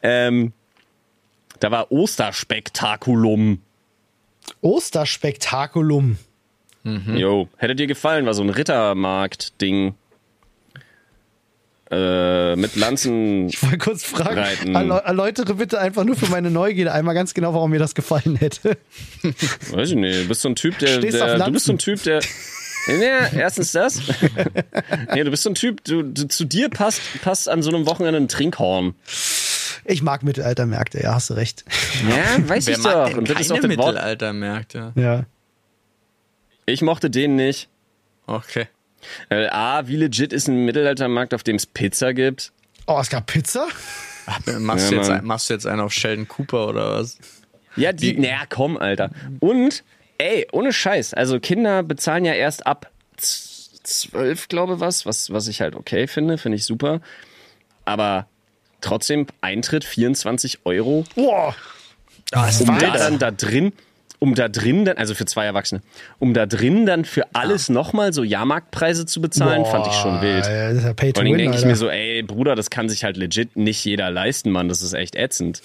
Ähm, da war Osterspektakulum. Osterspektakulum. Jo, hätte dir gefallen, war so ein Rittermarkt-Ding. Äh, mit Lanzen. Ich wollte kurz fragen, Reiten. erläutere bitte einfach nur für meine Neugierde einmal ganz genau, warum mir das gefallen hätte. Weiß ich nicht, du bist so ein Typ, der. Stehst der auf du bist so ein. Typ, der. Ja, erstens das. nee, du bist so ein Typ, du, du, zu dir passt, passt an so einem Wochenende ein Trinkhorn. Ich mag Mittelaltermärkte, ja, hast du recht. Ja, weiß Wer ich mag doch. denn Und das ist Wort. Mittelaltermärkte? Ja. Ich mochte den nicht. Okay. Äh, A, wie legit ist ein Mittelaltermarkt, auf dem es Pizza gibt? Oh, es gab Pizza? Machst, Ja, du jetzt, machst du jetzt einen auf Sheldon Cooper oder was? Ja, die, naja, komm, Alter. Und, ey, ohne Scheiß, also Kinder bezahlen ja erst ab zwölf, glaube was, was, was ich halt okay finde, finde ich super. Aber trotzdem Eintritt 24 Euro, Boah. um dann da drin, um da drin dann, also für zwei Erwachsene, um da drin dann für alles nochmal so Jahrmarktpreise zu bezahlen, fand ich schon wild. Boah, Das ist ja Pay to Vor allem denke ich mir so, ey, Bruder, das kann sich halt legit nicht jeder leisten, Mann. Das ist echt ätzend.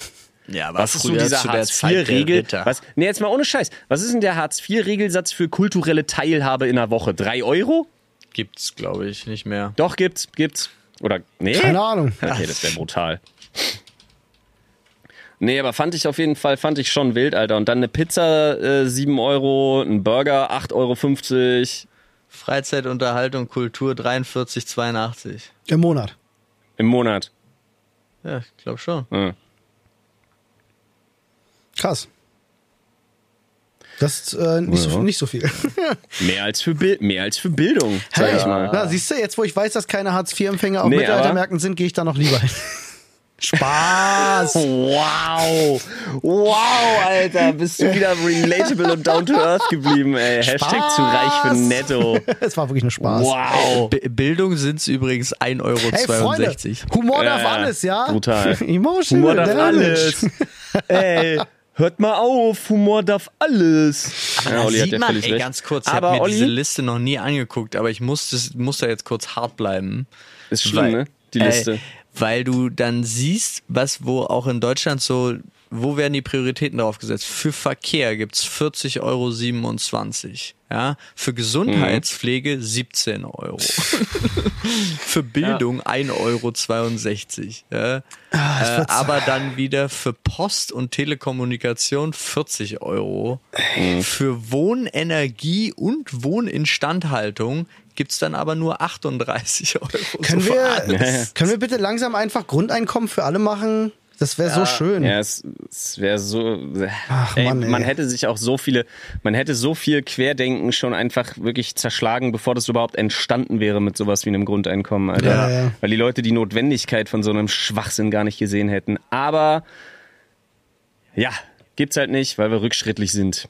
Ja, aber Was ist so dieser der der Hartz-IV-Regel? Was? Nee, jetzt mal ohne Scheiß. Was ist denn der Hartz-IV-Regelsatz für kulturelle Teilhabe in einer Woche? Drei Euro? Gibt's, glaube ich, nicht mehr. Doch, gibt's, gibt's. Oder, nee? Keine Ahnung. Okay, das wäre brutal. Nee, aber fand ich auf jeden Fall, fand ich schon wild, Alter. Und dann eine Pizza, äh, 7 Euro, ein Burger, 8,50 Euro. Freizeitunterhaltung, Kultur 43,82. Im Monat. im Monat. Ja, ich glaube schon. Ja. Krass. Das ist äh, nicht, so, Ja. nicht so viel. Mehr als für, Bil mehr als für Bildung, sag ich mal. Na, siehst du, jetzt wo ich weiß, dass keine Hartz-IV-Empfänger auf Nee, Mittelaltermärkten sind, gehe ich da noch lieber hin. Spaß! Wow! Wow, Alter, bist du wieder relatable und down to earth geblieben, ey. Hashtag zu reich für netto. Es war wirklich nur Spaß. Wow. B Bildung sind's übrigens 1,62 Euro. Hey Freunde, Humor darf Ja, alles, ja? brutal. Emotional Humor darf damage. alles. Ey, hört mal auf, Humor darf alles. Ja, Da Olli hat sieht ja man, völlig ey, recht. ganz kurz, ich aber habe mir diese Olli, Liste noch nie angeguckt, aber ich muss, das, muss da jetzt kurz hart bleiben. ist schlimm, ne? Die Liste. weil du dann siehst, was wo auch in Deutschland so wo werden die Prioritäten drauf gesetzt? Für Verkehr gibt's 40,27 Euro. Ja, für Gesundheitspflege 17 Euro. für Bildung 1,62 Euro. Ja. Ah, äh, aber dann wieder für Post und Telekommunikation 40 Euro. Für Wohnenergie und Wohninstandhaltung gibt's dann aber nur 38 Euro. Können So wir, können wir bitte langsam einfach Grundeinkommen für alle machen? Das wäre so schön. Ja, es, es wäre so. Ach, ey, Mann, ey. Man hätte sich auch so viele, man hätte so viel Querdenken schon einfach wirklich zerschlagen, bevor das überhaupt entstanden wäre mit sowas wie einem Grundeinkommen, Alter. Ja, ja. Weil die Leute die Notwendigkeit von so einem Schwachsinn gar nicht gesehen hätten. Aber ja, gibt's halt nicht, weil wir rückschrittlich sind.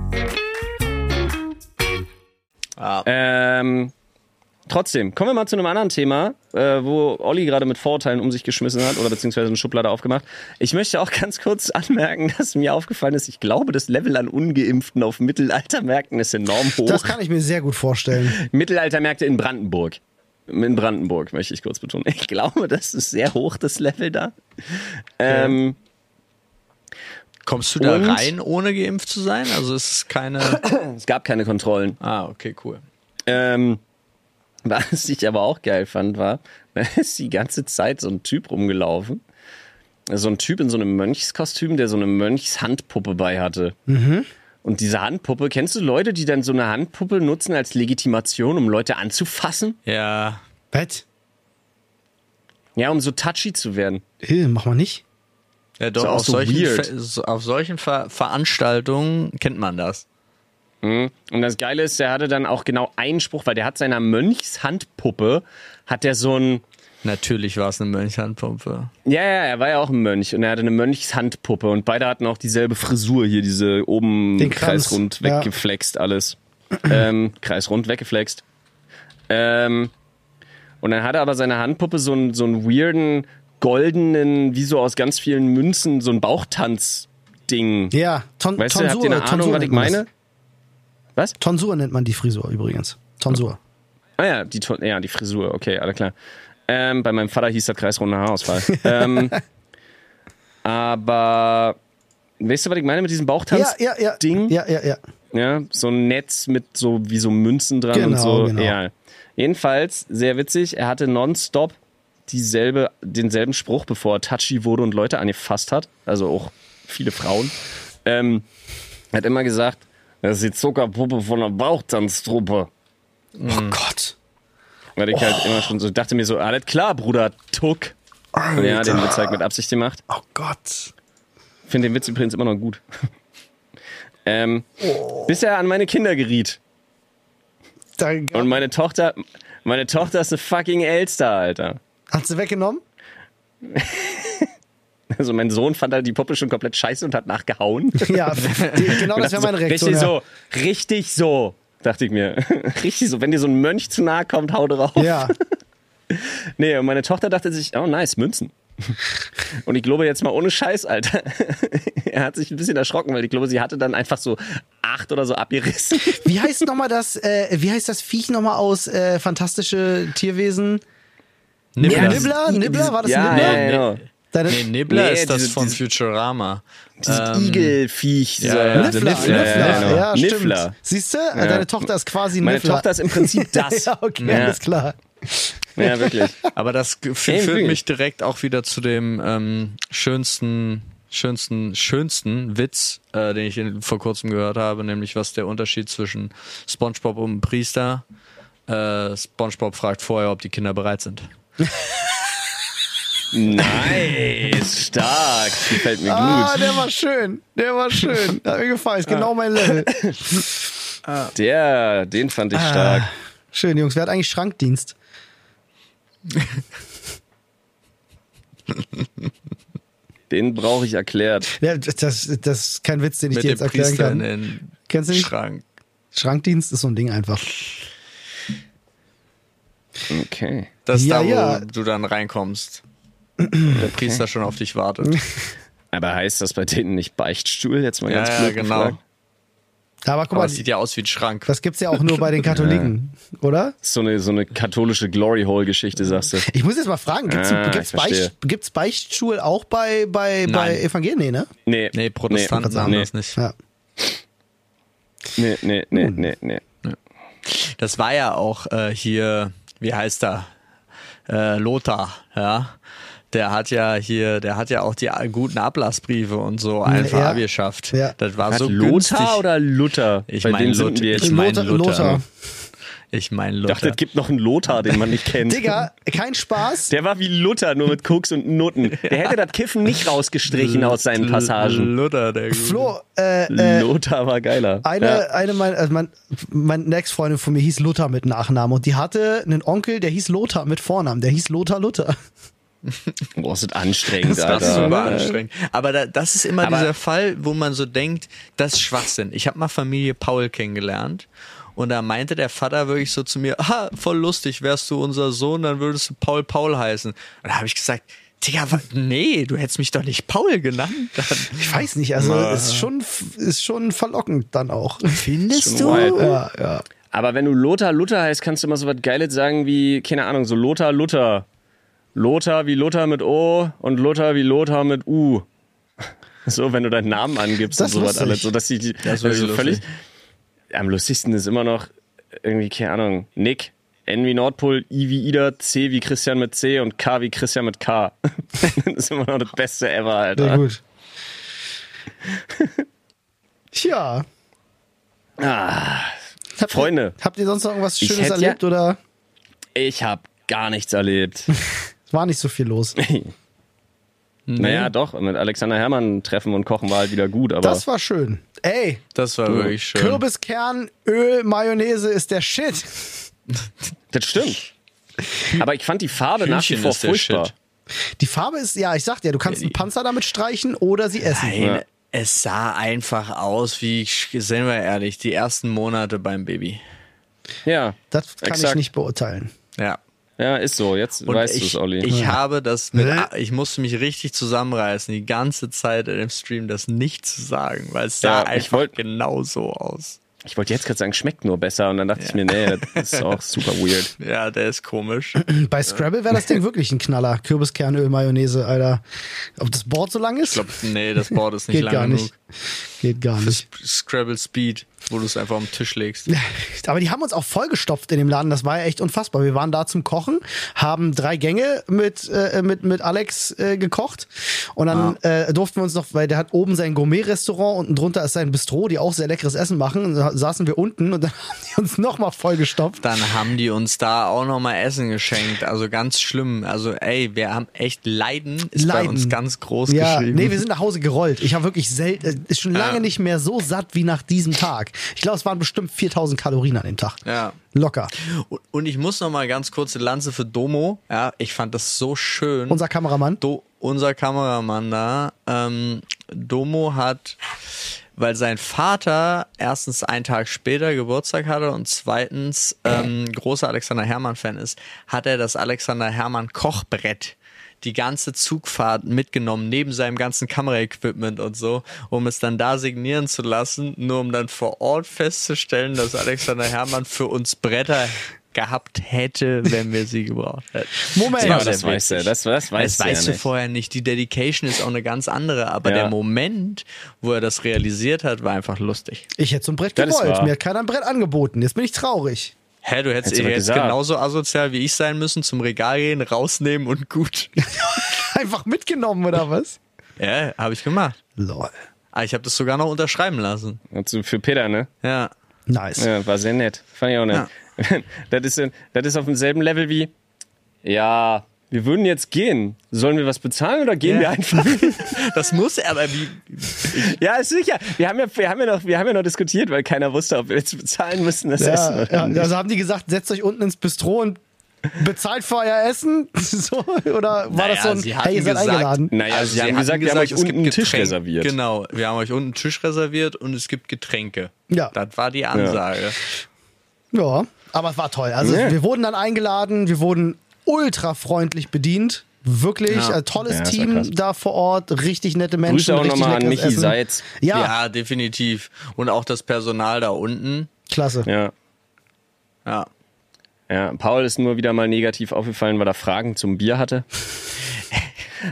Ähm, trotzdem, kommen wir mal zu einem anderen Thema, äh, wo Olli gerade mit Vorurteilen um sich geschmissen hat oder beziehungsweise eine Schublade aufgemacht. Ich möchte auch ganz kurz anmerken, dass mir aufgefallen ist, ich glaube, das Level an Ungeimpften auf Mittelaltermärkten ist enorm hoch. Das kann ich mir sehr gut vorstellen. Mittelaltermärkte in Brandenburg. In Brandenburg möchte ich kurz betonen. Ich glaube, das ist sehr hoch, das Level da. Ähm, Kommst du da Und? rein, ohne geimpft zu sein? Also ist es keine. es gab keine Kontrollen. Ah, okay, cool. Ähm, was ich aber auch geil fand, war, da ist die ganze Zeit so ein Typ rumgelaufen. So ein Typ in so einem Mönchskostüm, der so eine Mönchshandpuppe bei hatte. Und diese Handpuppe, kennst du Leute, die dann so eine Handpuppe nutzen als Legitimation, um Leute anzufassen? Ja. Bett? Ja, um so touchy zu werden. Äh, mach mal nicht. Ja, doch, auf, so solchen, so- auf solchen Ver Veranstaltungen kennt man das. Mhm. Und das Geile ist, der hatte dann auch genau einen Spruch, weil der hat seiner Mönchshandpuppe, hat der so ein, Natürlich war es eine Mönchhandpumpe. Ja, ja, er war ja auch ein Mönch und er hatte eine Mönchshandpuppe und beide hatten auch dieselbe Frisur hier, diese oben Den Kranz, kreisrund ja. weggeflext alles. ähm, kreisrund weggeflext. Ähm, und dann hatte aber seine Handpuppe so einen, so einen weirden, goldenen, wie so aus ganz vielen Münzen, so ein Bauchtanz-Ding. Ja, ton Weißt du, Tonsur, habt ihr eine Ahnung, Tonsur was ich meine? Was? Tonsur nennt man die Frisur übrigens. Tonsur. Ah ja, die, ja, die Frisur, okay, alles klar. Ähm, bei meinem Vater hieß das kreisrunder Haarausfall. ähm, aber weißt du, was ich meine mit diesem Ja, ja, ja. Bauchtanz-Ding? Ja, ja, ja. Ja, so ein Netz mit so wie so Münzen dran und Genau, so. genau. Ja. Jedenfalls, sehr witzig, er hatte nonstop dieselbe, denselben Spruch, bevor er touchy wurde und Leute angefasst hat. Also auch viele Frauen. Ähm, er hat immer gesagt, das ist die Zuckerpuppe von der Bauchtanztruppe. Oh Gott. Weil ich halt immer schon so dachte mir so, alles klar, Bruder, Tuck. Und ja, den Witz halt mit Absicht gemacht. Oh Gott. Finde den Witz übrigens immer noch gut. ähm, Bis er an meine Kinder geriet. Da, Und meine Tochter, meine Tochter ist eine fucking Elster, Alter. Hat sie weggenommen? Also mein Sohn fand halt die Puppe schon komplett scheiße und hat nachgehauen. Ja, die, genau das wäre meine Reaktion. Richtig ja. so, richtig so, dachte ich mir. Richtig so, wenn dir so ein Mönch zu nahe kommt, hau drauf. Ja. Nee, und meine Tochter dachte sich, oh nice, Münzen. Und ich glaube jetzt mal ohne Scheiß, Alter. er hat sich ein bisschen erschrocken, weil ich glaube, sie hatte dann einfach so acht oder so abgerissen. Wie heißt nochmal das, äh, wie heißt das Viech nochmal aus äh, Fantastische Tierwesen? Nibbler. Ja, Nibbler? Nibbler? War das ja, Nibbler? Ja, genau. Deine, Nee, Nibbler Nee, ist das diese- von diese- Futurama. Dieses Ähm, Igelfiech. ja, dieser- ja, Niffler, Niffler, Niffler, ja, ja, genau. stimmt. Niffler. Siehst du? Ja. Deine Tochter ist quasi Meine Niffler. Tochter ist im Prinzip das. ja, okay, Ja. alles klar. Ja, wirklich. Aber das führt wirklich. mich direkt auch wieder zu dem ähm, schönsten, schönsten, schönsten Witz, äh, den ich in, vor kurzem gehört habe, nämlich was der Unterschied zwischen SpongeBob und einem Priester. Äh, SpongeBob fragt vorher, ob die Kinder bereit sind. Nice, stark. Die fällt mir Ah, gut. der war schön. Der war schön. Hat mir gefallen. Ist genau mein Level. Der, den fand ich stark. Schön, Jungs. Wer hat eigentlich Schrankdienst? Den brauche ich erklärt. Ja, das, das ist kein Witz, den ich Mit dir jetzt erklären Priester in kann. den Kennst du nicht? Schrank. Schrankdienst ist so ein Ding einfach. Okay. Das ist Ja, da, wo ja. du dann reinkommst. Der Priester schon auf dich wartet. Aber heißt das bei denen nicht Beichtstuhl? Jetzt mal Ja, ganz ja, blöd genau. gefragt. Aber guck Aber mal, es sieht ja aus wie ein Schrank. das gibt's ja auch nur bei den Katholiken, oder? So eine, so eine katholische Glory Hole Geschichte, sagst du. Ich muss jetzt mal fragen, gibt's, Ah, gibt's. Beicht, gibt's Beichtstuhl auch bei, bei, bei Nein. Evangelien? Nee, ne? Nee, Nee, Protestanten nee, haben nee, das nicht. Ja. Nee, nee, nee, nee, nee. Das war ja auch äh, hier, wie heißt er? Äh, Lothar, ja. Der hat ja hier, der hat ja auch die guten Ablassbriefe und so einfach Ja. abgeschafft. Ja. Das war Hat so Lothar günstig. oder Luther? Ich Bei mein wem sind Luther. Ich mein Lothar. Luther. Lothar. Ich meine Ich Luther. dachte, es gibt noch einen Lothar, den man nicht kennt. Digga, kein Spaß. Der war wie Luther, nur mit Koks und Nutten. Der hätte das Kiffen nicht rausgestrichen aus seinen Passagen. Luther, der Gute. Flo, äh, äh, Lothar war geiler. Eine, Ja. eine mein, also mein, meine Ex-Freundin von mir hieß Luther mit Nachnamen und die hatte einen Onkel, der hieß Lothar mit Vornamen. Der hieß Lothar Luther. Boah, ist das anstrengend, Das ist Alter. super anstrengend. Aber da, das ist immer Aber- dieser Fall, wo man so denkt, das ist Schwachsinn. Ich habe mal Familie Paul kennengelernt und da meinte der Vater wirklich so zu mir, ah, voll lustig, wärst du unser Sohn, dann würdest du Paul Paul heißen. Und da habe ich gesagt, Digga, nee, du hättest mich doch nicht Paul genannt. Dann, Ich weiß nicht, also ist schon, ist schon verlockend dann auch. findest Schon wild. Ja, ja. Aber wenn du Lothar Luther heißt, kannst du immer so was Geiles sagen wie, keine Ahnung, so Lothar Luther. Lothar wie Lothar mit O und Lothar wie Lothar mit U. So, wenn du deinen Namen angibst Das und sowas alles. So, dass die, die Das also völlig. Am lustigsten ist immer noch irgendwie, keine Ahnung, Nick. N wie Nordpol, I wie Ida, C wie Christian mit C und K wie Christian mit K. das ist immer noch das Beste ever, Alter. Sehr gut. Tja. Habt Freunde. Ihr, habt ihr sonst noch irgendwas Ich Schönes hätte ja- erlebt oder Ich habe gar nichts erlebt. war nicht so viel los? Naja, doch, mit Alexander Herrmann treffen und kochen war halt wieder gut, aber Das war schön. Ey, das war wirklich schön. Kürbiskern, Öl, Mayonnaise ist der Shit. das stimmt. Aber ich fand die Farbe nach wie Hühnchen vor furchtbar. Shit. Die Farbe ist, ja, ich sag dir, du kannst einen Panzer damit streichen oder sie essen. Nein, Ja. es sah einfach aus wie, sind wir ehrlich, die ersten Monate beim Baby. Ja, Das kann ich Exakt. nicht beurteilen. Ja. Ja, ist so. Jetzt Und weißt du es, Olli. ich habe das mit, Hä? ich musste mich richtig zusammenreißen, die ganze Zeit in dem Stream das nicht zu sagen, weil es sah Ja, ich einfach wollt- genau so aus. Ich wollte jetzt gerade sagen, schmeckt nur besser und dann dachte ich mir, nee, das ist auch super weird. Ja, der ist komisch. Bei Scrabble wäre das Ding wirklich ein Knaller. Kürbiskernöl, Mayonnaise, Alter. Ob das Board so lang ist? Ich glaube, nee, das Board ist nicht Geht lang gar genug. nicht. Geht gar nicht. Scrabble Speed, wo du es einfach am Tisch legst. Aber die haben uns auch vollgestopft in dem Laden. Das war ja echt unfassbar. Wir waren da zum Kochen, haben drei Gänge mit, äh, mit, mit Alex äh, gekocht. Und dann äh, durften wir uns noch, weil der hat oben sein Gourmet-Restaurant, unten drunter ist sein Bistro, die auch sehr leckeres Essen machen. Und da saßen wir unten und dann haben die uns nochmal vollgestopft. Dann haben die uns da auch nochmal Essen geschenkt. Also ganz schlimm. Also ey, wir haben echt Leiden, ist bei Leiden. uns ganz groß Ja, geschrieben. nee, wir sind nach Hause gerollt. Ich habe wirklich selten, äh, ist schon lange Ja. nicht mehr so satt wie nach diesem Tag. Ich glaube, es waren bestimmt 4000 Kalorien an dem Tag. ja. Locker. Und- Und ich muss noch mal ganz kurz eine Lanze für Domo. Ja, ich fand das so schön. Unser Kameramann. Do, unser Kameramann da. Ähm, Domo hat, weil sein Vater erstens einen Tag später Geburtstag hatte und zweitens ähm, großer Alexander Hermann-Fan ist, hat er das Alexander Hermann Kochbrett die ganze Zugfahrt mitgenommen, neben seinem ganzen Kameraequipment und so, um es dann da signieren zu lassen, nur um dann vor Ort festzustellen, dass Alexander Herrmann für uns Bretter gehabt hätte, wenn wir sie gebraucht hätten. Moment. Ja, war das weißt du, das, das weißt Das du weißt ja du nicht. vorher nicht. Die Dedication ist auch eine ganz andere, aber Ja. der Moment, wo er das realisiert hat, war einfach lustig. Ich hätte so ein Brett Das gewollt. Mir hat keiner ein Brett angeboten. Jetzt bin ich traurig. Hä, du hättest Hättest jetzt gesagt. genauso asozial wie ich sein müssen, zum Regal gehen, rausnehmen und gut. Einfach mitgenommen oder was? ja, habe ich gemacht. Lol. Ah, ich habe das sogar noch unterschreiben lassen. Also für Peter, ne? Ja. Nice. Ja, war sehr nett. Fand ich auch nett. Das, ist, das ist auf demselben Level wie, ja, wir würden jetzt gehen. Sollen wir was bezahlen oder gehen Ja. wir einfach? Das muss er, aber wie. ja, ist sicher. Wir haben ja, wir, haben ja noch, wir haben ja noch diskutiert, weil keiner wusste, ob wir jetzt bezahlen müssen das Essen Ja, oder ja, nicht. also haben die gesagt, setzt euch unten ins Bistro und bezahlt für euer Essen? So, oder war Naja, das so ein, sie hey, ihr seid gesagt- eingeladen? Naja, Also sie, haben hatten gesagt, wir haben euch es gibt unten einen Tisch reserviert. Genau, wir haben euch unten einen Tisch reserviert und es gibt Getränke. Ja. Das war die Ansage. Ja, aber es war toll. Also Ja. wir wurden dann eingeladen, wir wurden ultra freundlich bedient. Wirklich Ja. äh, tolles Ja, Team da vor Ort, richtig nette Menschen. Grüße auch richtig nochmal an Michi Essen. Seitz. Ja, Ja. definitiv. Und auch das Personal da unten. klasse. Ja. Ja. Ja, Paul ist nur wieder mal negativ aufgefallen, weil er Fragen zum Bier hatte.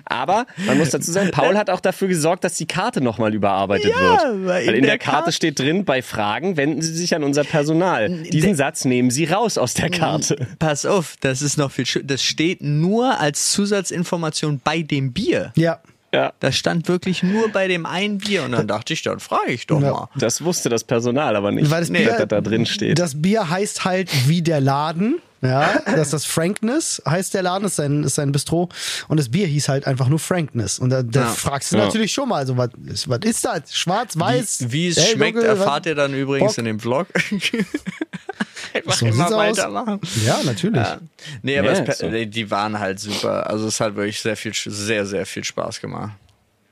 Aber man muss dazu sagen, Paul hat auch dafür gesorgt, dass die Karte nochmal überarbeitet Ja, wird. weil in in der der Karte Karte- steht drin, bei Fragen wenden Sie sich an unser Personal. Diesen Satz nehmen Sie raus aus der Karte. Pass auf, das ist noch viel schöner. Das steht nur als Zusatzinformation bei dem Bier. Ja. Ja. Das stand wirklich nur bei dem einen Bier und dann dachte ich, dann frage ich doch Ja. mal. Das wusste das Personal aber nicht, Weil das Bier, das da drin steht. Das Bier heißt halt wie der Laden. Ja, das ist das Frankness, heißt der Laden, ist sein, ist sein Bistro. Und das Bier hieß halt einfach nur Frankness. Und da, da Ja. fragst du Ja. natürlich schon mal, so, was, ist- was ist das? Schwarz, weiß? Wie, wie es hell, schmeckt, dunkel, was? erfahrt ihr dann übrigens Bock? in dem Vlog. Einfach So immer sieht's aus. weitermachen. Ja, natürlich. Ja. Nee, aber Ja, es, so. die waren halt super. Also es hat wirklich sehr viel, sehr, sehr viel Spaß gemacht.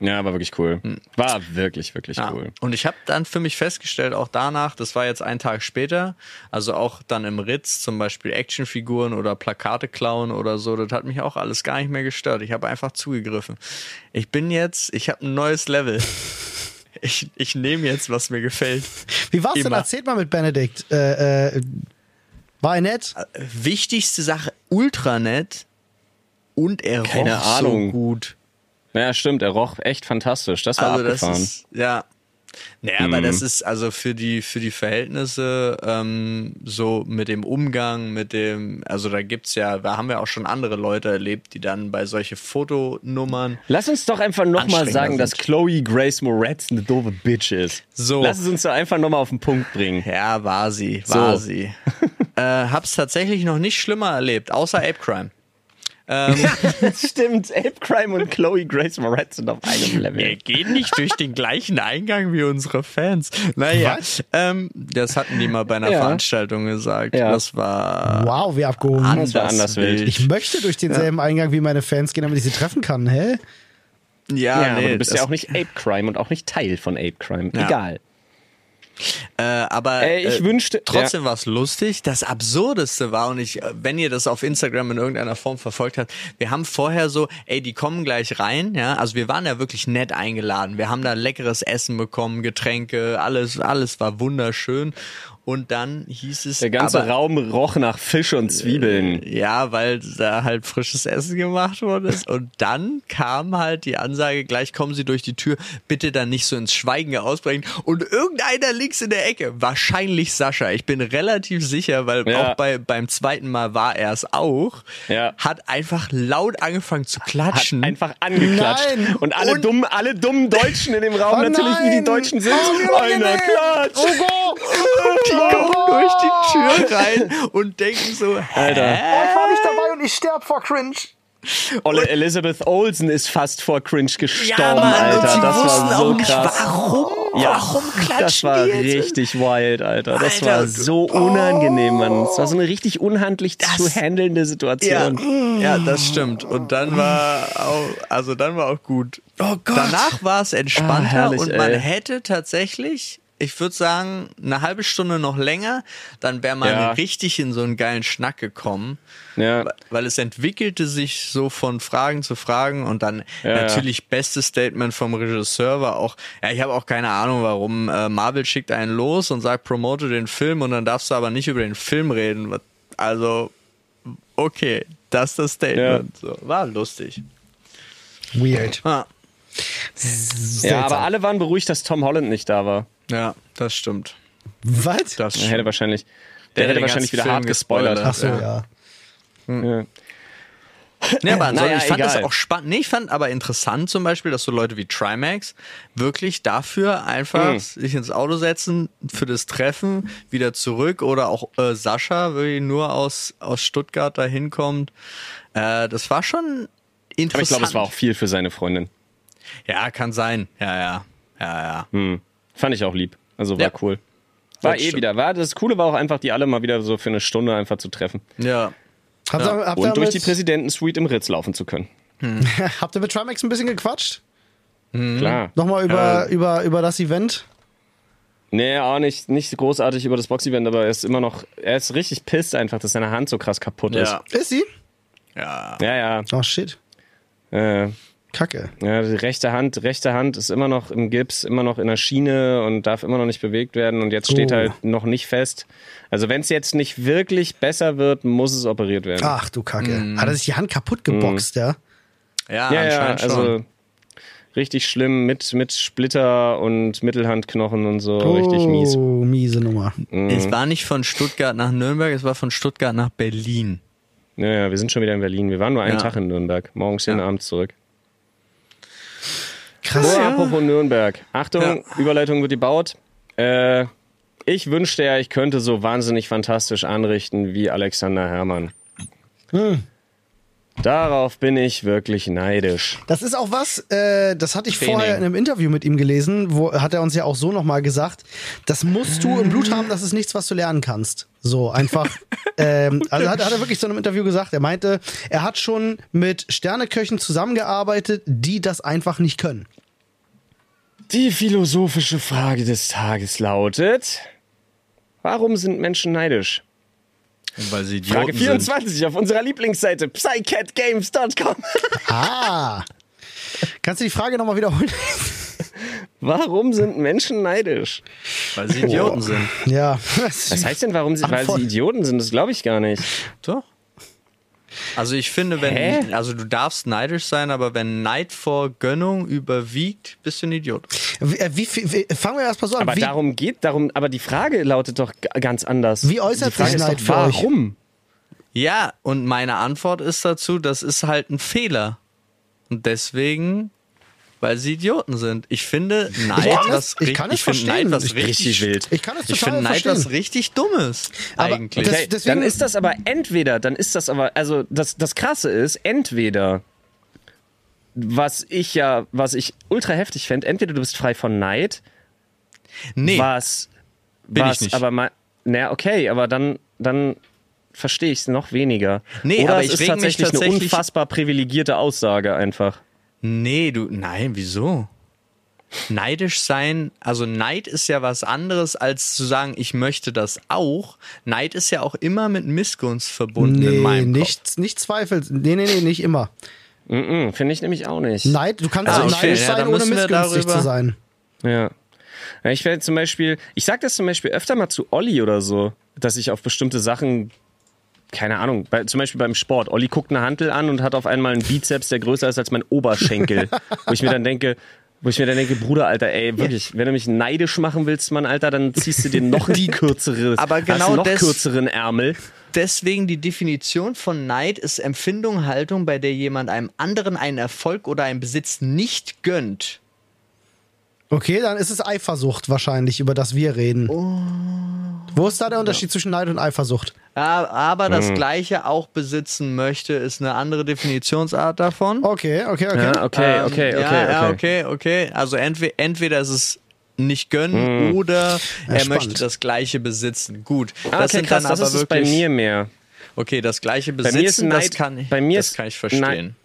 Ja, war wirklich cool. War wirklich, wirklich Ja. cool. Und ich habe dann für mich festgestellt, auch danach, das war jetzt ein Tag später, also auch dann im Ritz zum Beispiel Actionfiguren oder Plakate klauen oder so, das hat mich auch alles gar nicht mehr gestört. Ich habe einfach zugegriffen. Ich bin jetzt, ich habe ein neues Level. Ich, ich nehme jetzt, was mir gefällt. Wie war's denn? Immer. Erzählt mal mit Benedikt. Äh, äh, war er nett? Wichtigste Sache, ultra nett und er Keine roch Ahnung. so gut. Ja, stimmt, er roch echt fantastisch. Das war Also das abgefahren. ist, ja. Naja, aber das ist also für die, für die Verhältnisse ähm, so mit dem Umgang, mit dem, also da gibt's ja, da haben wir auch schon andere Leute erlebt, die dann bei solche Fotonummern Lass uns doch einfach nochmal sagen, dass sind. Chloe Grace Moretz eine doofe Bitch ist. So. Lass es uns doch einfach nochmal auf den Punkt bringen. Ja, war sie, war So. sie. äh, hab's tatsächlich noch nicht schlimmer erlebt, außer Ape Crime. Stimmt, Ape Crime und Chloe Grace Moretz sind auf einem Level. Wir gehen nicht durch den gleichen Eingang wie unsere Fans. Naja, ähm, das hatten die mal bei einer Ja. Veranstaltung gesagt. Ja. Das war Wow, wie abgehoben. Das war anders wild. Ich möchte durch denselben Eingang wie meine Fans gehen, damit ich sie treffen kann. Hä? Ja, Ja, nee, aber du bist das, ja auch nicht Ape Crime und auch nicht Teil von Ape Crime. Ja. Egal. Äh, aber Äh, ich wünschte- trotzdem war es lustig. Das Absurdeste war, und ich, äh, wenn ihr das auf Instagram in irgendeiner Form verfolgt habt, wir haben vorher so, ey, die kommen gleich rein, ja. Also wir waren ja wirklich nett eingeladen. Wir haben da leckeres Essen bekommen, Getränke, alles, alles war wunderschön. Und dann hieß es. Der ganze aber, Raum roch nach Fisch und Zwiebeln. Ja, weil da halt frisches Essen gemacht worden ist. Und dann kam halt die Ansage, gleich kommen Sie durch die Tür, bitte dann nicht so ins Schweigen ausbrechen. Und irgendeiner links in der Ecke, wahrscheinlich Sascha, ich bin relativ sicher, weil Ja. auch bei, beim zweiten Mal war er es auch, Ja. hat einfach laut angefangen zu Hat klatschen. einfach angeklatscht. Nein. Und alle Und- dummen, alle dummen Deutschen in dem Raum, Oh natürlich wie die. Deutschen sind. Oh, Einer klatscht. Oh Gott! Die kommen durch die Tür rein und denken so, Alter. hä? Ich war nicht dabei und ich sterb vor Cringe. Olle Elizabeth Olsen ist fast vor Cringe gestorben, Ja, Mann, Alter. und sie das war so auch nicht, krass. warum, Ja, warum klatschen Das war die jetzt? richtig wild, Alter. Das Alter, war du- so unangenehm, Mann. Das war so eine richtig unhandlich Das- zu handelnde Ja, Situation. ja, das stimmt. Und dann war auch, also dann war auch gut. Oh Gott. Danach war es entspannter Ah, herrlich, und man ey. hätte tatsächlich ich würde sagen, eine halbe Stunde noch länger, dann wäre man Ja. richtig in so einen geilen Schnack gekommen. Ja. Weil es entwickelte sich so von Fragen zu Fragen und dann Ja, natürlich bestes Statement vom Regisseur war auch, ja, ich habe auch keine Ahnung, warum äh, Marvel schickt einen los und sagt, promote den Film und dann darfst du aber nicht über den Film reden. Also, okay, das ist das Statement. So, war lustig. Weird. Ah, Ja, aber alle waren beruhigt, dass Tom Holland nicht da war. ja, das stimmt. Was? Das Er hätte wahrscheinlich, der, Der hätte wahrscheinlich wieder hart Film gespoilert. Ach so, Ja. ja. Ja. Ja, aber ansonsten, Naja, ich fand das egal. auch spannend. Nee, ich fand aber interessant zum Beispiel, dass so Leute wie Trimax wirklich dafür einfach Mhm. sich ins Auto setzen, für das Treffen wieder zurück oder auch äh, Sascha wirklich nur aus, aus Stuttgart dahin kommt. Äh, das war schon interessant. Aber ich glaube, es war auch viel für seine Freundin. Ja, kann sein. Ja, ja. Ja, ja. Hm. Fand ich auch lieb. Also war Ja. cool. War Das eh stimmt. wieder. War, das Coole war auch einfach, die alle mal wieder so für eine Stunde einfach zu treffen. Ja. Habt, Ja. ihr, habt, Und durch die Präsidentensuite im Ritz laufen zu können. habt ihr mit Trimax ein bisschen gequatscht? Mhm. Klar. Nochmal über, über, über das Event? Nee, auch nicht, nicht großartig über das Boxevent, aber er ist immer noch, er ist richtig pisst einfach, dass seine Hand so krass kaputt Ja. Ist sie? Ja. ist. Ja, ja. Oh shit. Äh, Kacke. ja, die rechte Hand, rechte Hand ist immer noch im Gips, immer noch in der Schiene und darf immer noch nicht bewegt werden und jetzt steht Oh. halt noch nicht fest. Also wenn es jetzt nicht wirklich besser wird, muss es operiert werden. Ach du Kacke. Mhm. Hat er sich die Hand kaputt geboxt, ja? Ja, ja, ja, anscheinend schon. also richtig schlimm mit, mit Splitter und Mittelhandknochen und so, richtig mies. Oh, miese Nummer. Es war nicht von Stuttgart nach Nürnberg, es war von Stuttgart nach Berlin. Ja, ja, wir sind schon wieder in Berlin. Wir waren nur einen Ja. Tag in Nürnberg. Morgens hin, Ja. abends zurück. Krass. Oh, apropos Nürnberg. Achtung, Überleitung wird gebaut. Äh, ich wünschte ja, ich könnte so wahnsinnig fantastisch anrichten wie Alexander Herrmann. Hm. Darauf bin ich wirklich neidisch. Das ist auch was, äh, das hatte ich Training. vorher in einem Interview mit ihm gelesen, wo hat er uns ja auch so nochmal gesagt, das musst du im Blut haben, das ist nichts, was du lernen kannst. So einfach. ähm, also hat, hat er wirklich so in einem Interview gesagt, er meinte, er hat schon mit Sterneköchen zusammengearbeitet, die das einfach nicht können. Die philosophische Frage des Tages lautet: Warum sind Menschen neidisch? Weil sie Frage Idioten sind. 24 auf unserer Lieblingsseite psycatgames.com. Ah. Kannst du die Frage nochmal wiederholen? Warum sind Menschen neidisch? Weil sie Idioten sind. ja. Was heißt denn, warum sie, weil sie Idioten sind? Das glaube ich gar nicht. Doch. Also ich finde, wenn, Hä? also du darfst neidisch sein, aber wenn Neid vor Gönnung überwiegt, bist du ein Idiot. Wie, äh, wie, wie, fangen wir erst mal so an. Aber wie, darum geht, darum, aber die Frage lautet doch ganz anders. Wie äußert die Frage sich ist Neid doch, für euch? warum? Ja, und meine Antwort ist dazu, das ist halt ein Fehler. Und deswegen, weil sie Idioten sind. Ich finde Neid kann was ich kann es finde. Neid was Ich- richtig, Richtig wild. ich kann es total Ich finde Neid was richtig Dummes. Aber eigentlich. das- Okay, deswegen- dann ist das aber entweder, dann ist das aber, also das, das Krasse ist, entweder, was ich ja, was ich ultra heftig fände, entweder du bist frei von Neid, nee, was, Bin ich was nicht. aber mal, na okay, aber dann, dann verstehe ich es noch weniger. Nee, Oder aber es ich ist mich tatsächlich eine tatsächlich- unfassbar privilegierte Aussage einfach. Nee, du, nein, wieso? Neidisch sein, also Neid ist ja was anderes, als zu sagen, ich möchte das auch. Neid ist ja auch immer mit Missgunst verbunden in Nee, meinem Kopf. nicht, nicht Zweifel. Nee, nee, nee, nicht immer. Mm Finde ich nämlich auch nicht. Neid, du kannst Ah, auch neidisch Ja, sein, dann ohne missgünstig darüber- zu sein. Ja. ja ich werde zum Beispiel, ich sage das zum Beispiel öfter mal zu Olli oder so, dass ich auf bestimmte Sachen, keine Ahnung, bei, zum Beispiel beim Sport. Olli guckt eine Hantel an und hat auf einmal einen Bizeps, der größer ist als mein Oberschenkel. wo ich mir dann denke, wo ich mir dann denke, Bruder, Alter, ey, wirklich, wenn du mich neidisch machen willst, Mann, Alter, dann ziehst du dir noch die kürzere, Aber genau noch des- kürzeren Ärmel. Deswegen die Definition von Neid ist Empfindung, Haltung, bei der jemand einem anderen einen Erfolg oder einen Besitz nicht gönnt. Okay, dann ist es Eifersucht wahrscheinlich, über das wir reden. Oh. Wo ist da der Unterschied zwischen Neid und Eifersucht? Ja, Aber Hm. das Gleiche auch besitzen möchte, ist eine andere Definitionsart davon. Okay, okay, okay. Ja, okay, Ähm, okay, okay, ja, ja, okay. okay, okay. Also entweder, entweder ist es nicht gönnen oder er spannend. möchte das Gleiche besitzen. Gut, Ah, das okay, sind krass, dann das aber ist es bei wirklich. mir mehr. Okay, das Gleiche mir ist besitzen, das Neid- kann ich, bei mir das ist kann ich verstehen.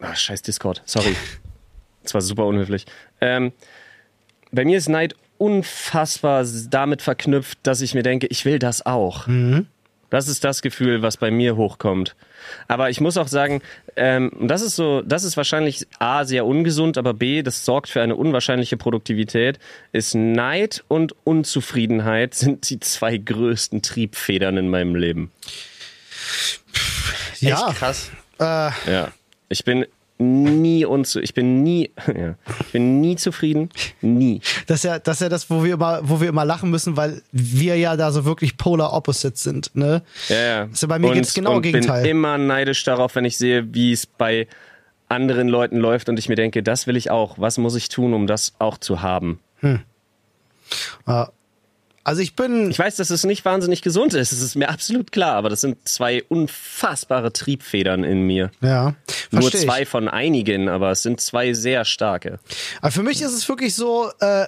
Ah, scheiß Discord. Sorry. Das war super unhöflich. Ähm, bei mir ist Neid unfassbar damit verknüpft, dass ich mir denke, ich will das auch. Das ist das Gefühl, was bei mir hochkommt. Aber ich muss auch sagen, ähm, das ist so, das ist wahrscheinlich A, sehr ungesund, aber B, das sorgt für eine unwahrscheinliche Produktivität, ist Neid und Unzufriedenheit sind die zwei größten Triebfedern in meinem Leben. Ja, krass. äh, Ja. Ich bin nie unzu ich bin nie ja, ich bin nie zufrieden nie das ist ja, das ist ja das, wo wir immer, wo wir immer lachen müssen, weil wir ja da so wirklich polar opposites sind, ne? ja, ja. Also bei mir geht's genau und Gegenteil. bin immer neidisch darauf wenn ich sehe wie es bei anderen Leuten läuft und ich mir denke das will ich auch was muss ich tun um das auch zu haben Also ich bin, ich weiß dass es nicht wahnsinnig gesund ist es ist mir absolut klar aber das sind zwei unfassbare Triebfedern in mir ja, nur zwei ich. von einigen aber es sind zwei sehr starke Aber für mich ist es wirklich so, äh,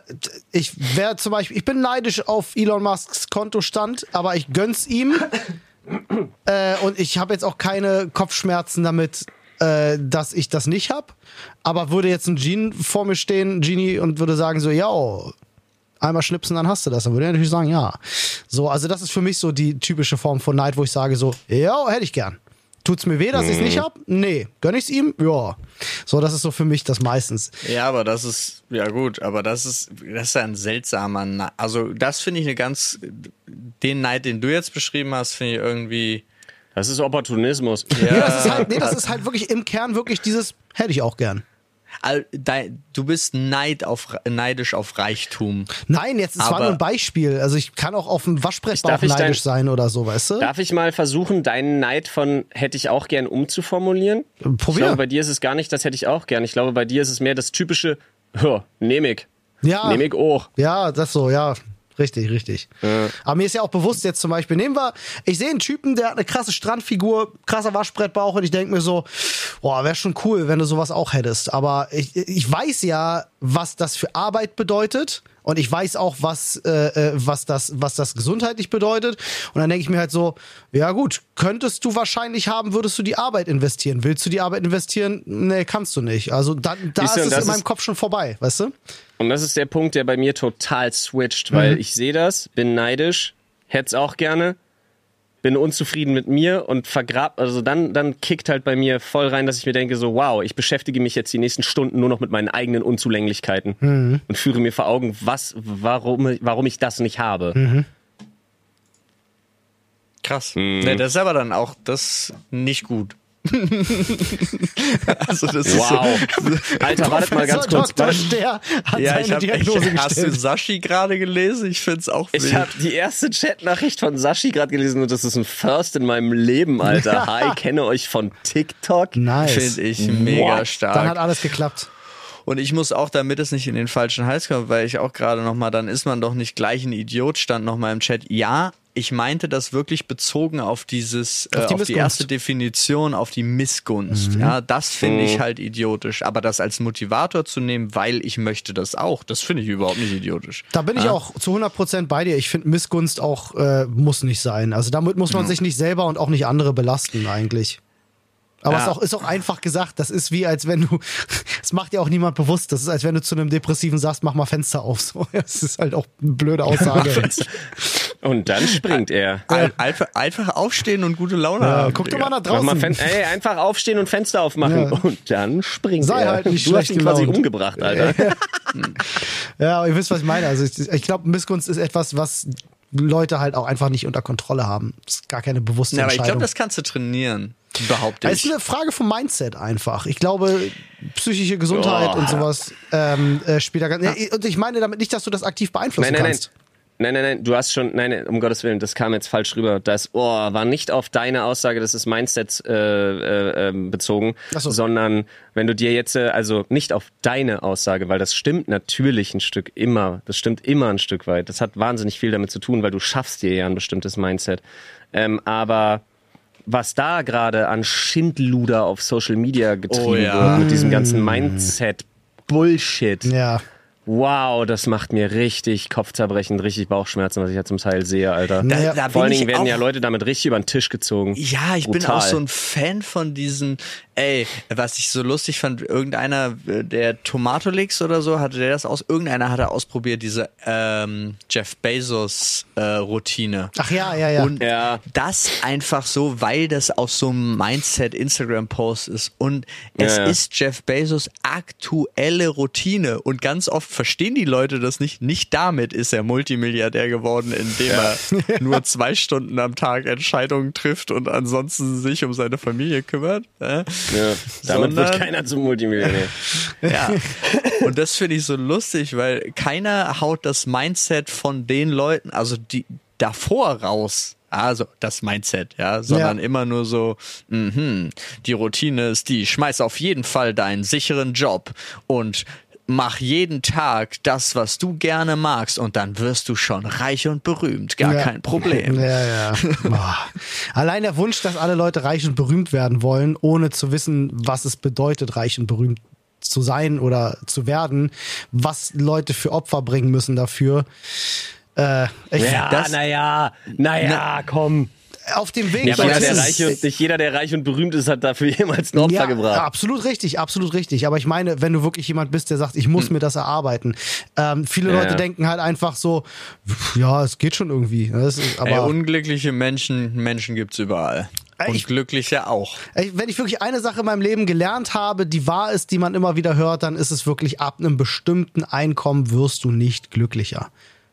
ich wäre zum Beispiel, ich bin neidisch auf Elon Musks Kontostand, aber ich gönn's ihm. äh, und ich habe jetzt auch keine Kopfschmerzen damit, äh, dass ich das nicht hab. Aber würde jetzt ein Genie vor mir stehen, Genie, und würde sagen so, ja, einmal schnipsen, dann hast du das. Dann würde er natürlich sagen, ja. So, also das ist für mich so die typische Form von Neid, wo ich sage so, ja, hätte ich gern. Tut's mir weh, dass ich's nicht hab? Nee. Gönn ich's ihm? Ja. So, das ist so für mich das meistens. Ja, aber das ist, ja gut, aber das ist, das ist ein seltsamer Neid. Also, das finde ich eine ganz, den Neid, den du jetzt beschrieben hast, finde ich irgendwie, das ist Opportunismus Nee, das ist halt, nee, das ist halt wirklich im Kern wirklich dieses, hätte ich auch gern. Du bist Neid auf, neidisch auf Reichtum. Nein, jetzt, es war nur ein Beispiel. Also ich kann auch auf dem Waschbrettbauch Darf ich dein- neidisch sein oder so, weißt du? Darf ich mal versuchen, deinen Neid von hätte ich auch gern umzuformulieren? Ich Probier. glaube, bei dir ist es gar nicht, das hätte ich auch gern. Ich glaube, bei dir ist es mehr das typische, ja, nehm ich. Ja. Nehm ich auch. Ja, das so, ja. Richtig, richtig. Aber mir ist ja auch bewusst jetzt zum Beispiel, nehmen wir, ich sehe einen Typen, der hat eine krasse Strandfigur, krasser Waschbrettbauch und ich denke mir so, boah, wäre schon cool, wenn du sowas auch hättest. Aber ich, ich weiß ja, was das für Arbeit bedeutet und ich weiß auch, was, äh, äh, was, das, was das gesundheitlich bedeutet. Und dann denke ich mir halt so, ja gut, könntest du wahrscheinlich haben, würdest du die Arbeit investieren. Willst du die Arbeit investieren? Nee, kannst du nicht. Also da du, ist und es in meinem Kopf schon vorbei, weißt du? Und das ist der Punkt, der bei mir total switcht, Mhm. weil ich sehe das, bin neidisch, hätte es auch gerne, bin unzufrieden mit mir und vergrab, also dann, dann kickt halt bei mir voll rein, dass ich mir denke so, wow, ich beschäftige mich jetzt die nächsten Stunden nur noch mit meinen eigenen Unzulänglichkeiten Mhm. und führe mir vor Augen, was, warum, warum ich das nicht habe. Mhm. Krass. Nee, das ist aber dann auch das nicht gut. also das ist Wow. Alter, wartet mal ganz kurz. Dr. Ster hat Ja, ich seine hab, Diagnose ich, hast du. Sashi gerade gelesen? Ich find's auch Ich wild. habe die erste Chatnachricht von Sashi gerade gelesen und das ist ein First in meinem Leben, Alter. Hi, kenne euch von TikTok. Nice. Finde ich mega What? stark. Dann hat alles geklappt. Und ich muss auch, damit es nicht in den falschen Hals kommt, weil ich auch gerade nochmal, dann ist man doch nicht gleich ein Idiot, stand nochmal im Chat. Ja, ich meinte das wirklich bezogen auf dieses, Auf die äh, auf die erste Definition, auf die Missgunst. Ja, das finde ich halt idiotisch. Aber das als Motivator zu nehmen, weil ich möchte das auch, das finde ich überhaupt nicht idiotisch. Da bin ich Ja. auch zu 100% bei dir. Ich finde, Missgunst auch äh, muss nicht sein. Also damit muss man sich nicht selber und auch nicht andere belasten eigentlich. Aber es Ja. ist auch, ist auch einfach gesagt, das ist wie, als wenn du, es macht ja auch niemand bewusst, das ist, als wenn du zu einem Depressiven sagst, mach mal Fenster auf. So, das ist halt auch eine blöde Aussage. Und dann springt er. Ein- Einfach, einfach aufstehen und gute Laune ja, haben. guck doch mal nach mal draußen. Fen ey, einfach aufstehen und Fenster aufmachen Ja. und dann springt Sei er. halt nicht du hast schlecht ihn quasi gelaunt. umgebracht, Alter. Ja, aber ihr wisst, was ich meine. Also ich, ich glaube, Missgunst ist etwas, was Leute halt auch einfach nicht unter Kontrolle haben. Das ist gar keine bewusste Ja, aber ich Entscheidung. glaube, das kannst du trainieren, behaupte Es ist ich. eine Frage vom Mindset einfach. Ich glaube, psychische Gesundheit Oh. und sowas ähm, äh, spielt da ganz. Ja. Und ich meine damit nicht, dass du das aktiv beeinflussen Nein, nein, nein. kannst. Nein, nein, nein, du hast schon, nein, um Gottes Willen, das kam jetzt falsch rüber. Das oh, war nicht auf deine Aussage, das ist Mindset äh, äh, ähm, bezogen, so. sondern wenn du dir jetzt, äh, also nicht auf deine Aussage, weil das stimmt natürlich ein Stück immer, das stimmt immer ein Stück weit. Das hat wahnsinnig viel damit zu tun, weil du schaffst dir ja ein bestimmtes Mindset. Ähm, aber was da gerade an Schindluder auf Social Media getrieben Oh ja. wird mit diesem ganzen Mindset Bullshit. Ja. Wow, das macht mir richtig Kopfzerbrechen, richtig Bauchschmerzen, was ich ja zum Teil sehe, Alter. Da- da Vor bin allen Dingen werden ja Leute damit richtig über den Tisch gezogen. Ja, ich bin Brutal. auch so ein Fan von diesen, ey, was ich so lustig fand, irgendeiner, äh, der Tomatolix oder so, hatte der das aus, irgendeiner hatte ausprobiert, diese ähm, Jeff Bezos äh, Routine. Ach ja, ja, ja. Und Ja. das einfach so, weil das aus so einem Mindset-Instagram-Post ist. Und es Ja, ja. ist Jeff Bezos aktuelle Routine. Und ganz oft verstehen die Leute das nicht. Nicht damit ist er Multimilliardär geworden, indem er nur zwei Stunden am Tag Entscheidungen trifft und ansonsten sich um seine Familie kümmert. Ja, damit wird Sondern- keiner zum Multimillionär. Ja. Und das finde ich so lustig, weil keiner haut das Mindset von den Leuten, also die davor raus. Also das Mindset, ja, sondern Ja. immer nur so, mhm, die Routine ist die, schmeiß auf jeden Fall deinen sicheren Job und mach jeden Tag das, was du gerne magst und dann wirst du schon reich und berühmt, gar Ja. kein Problem. Ja, ja. Allein der Wunsch, dass alle Leute reich und berühmt werden wollen, ohne zu wissen, was es bedeutet, reich und berühmt zu sein oder zu werden, was Leute für Opfer bringen müssen dafür. Äh, ich, Ja, naja, naja, komm. Auf dem Weg Ja, aber jeder, der reich und, nicht jeder, der reich und berühmt ist, hat dafür jemals ein Opfer ja, gebracht. absolut richtig, absolut richtig. Aber ich meine, wenn du wirklich jemand bist, der sagt, ich muss mir das erarbeiten. Ähm, viele Ja, Leute denken halt einfach so, ja, es geht schon irgendwie. Das ist, aber Ey, unglückliche Menschen, Menschen gibt's überall. Und ich- glückliche auch. Wenn ich wirklich eine Sache in meinem Leben gelernt habe, die wahr ist, die man immer wieder hört, dann ist es wirklich, ab einem bestimmten Einkommen wirst du nicht glücklicher.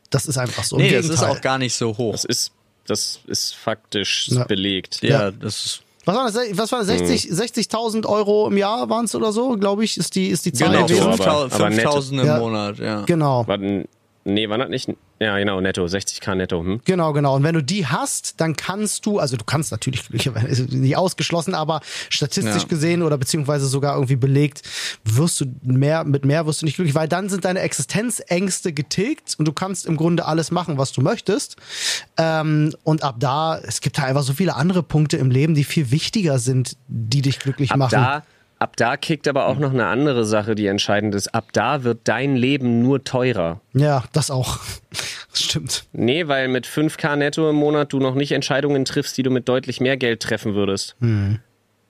Das ist einfach so. Im Nee, das ist auch gar nicht so hoch. Das ist, das ist faktisch Ja. belegt. Ja, Ja. das ist was war das? Was war das? 60 60.000 Euro im Jahr waren es oder so, glaube ich, ist die, ist die Zahl genau Netto, gewesen. aber- 5000 aber netto. 5000 im Ja. Monat, ja. Genau. War, nee, war das nicht? Ja, genau, netto, 60k netto. Hm? Genau, genau. Und wenn du die hast, dann kannst du, also du kannst natürlich, ist nicht ausgeschlossen, aber statistisch Ja. gesehen oder beziehungsweise sogar irgendwie belegt, wirst du mehr, mit mehr wirst du nicht glücklich, weil dann sind deine Existenzängste getilgt und du kannst im Grunde alles machen, was du möchtest. Ähm, und ab da, es gibt da einfach so viele andere Punkte im Leben, die viel wichtiger sind, die dich glücklich Ab machen. da, ab da kickt aber auch noch eine andere Sache, die entscheidend ist. Ab da wird dein Leben nur teurer. Ja, das auch. Das stimmt. Nee, weil mit 5k netto im Monat du noch nicht Entscheidungen triffst, die du mit deutlich mehr Geld treffen würdest. Ja,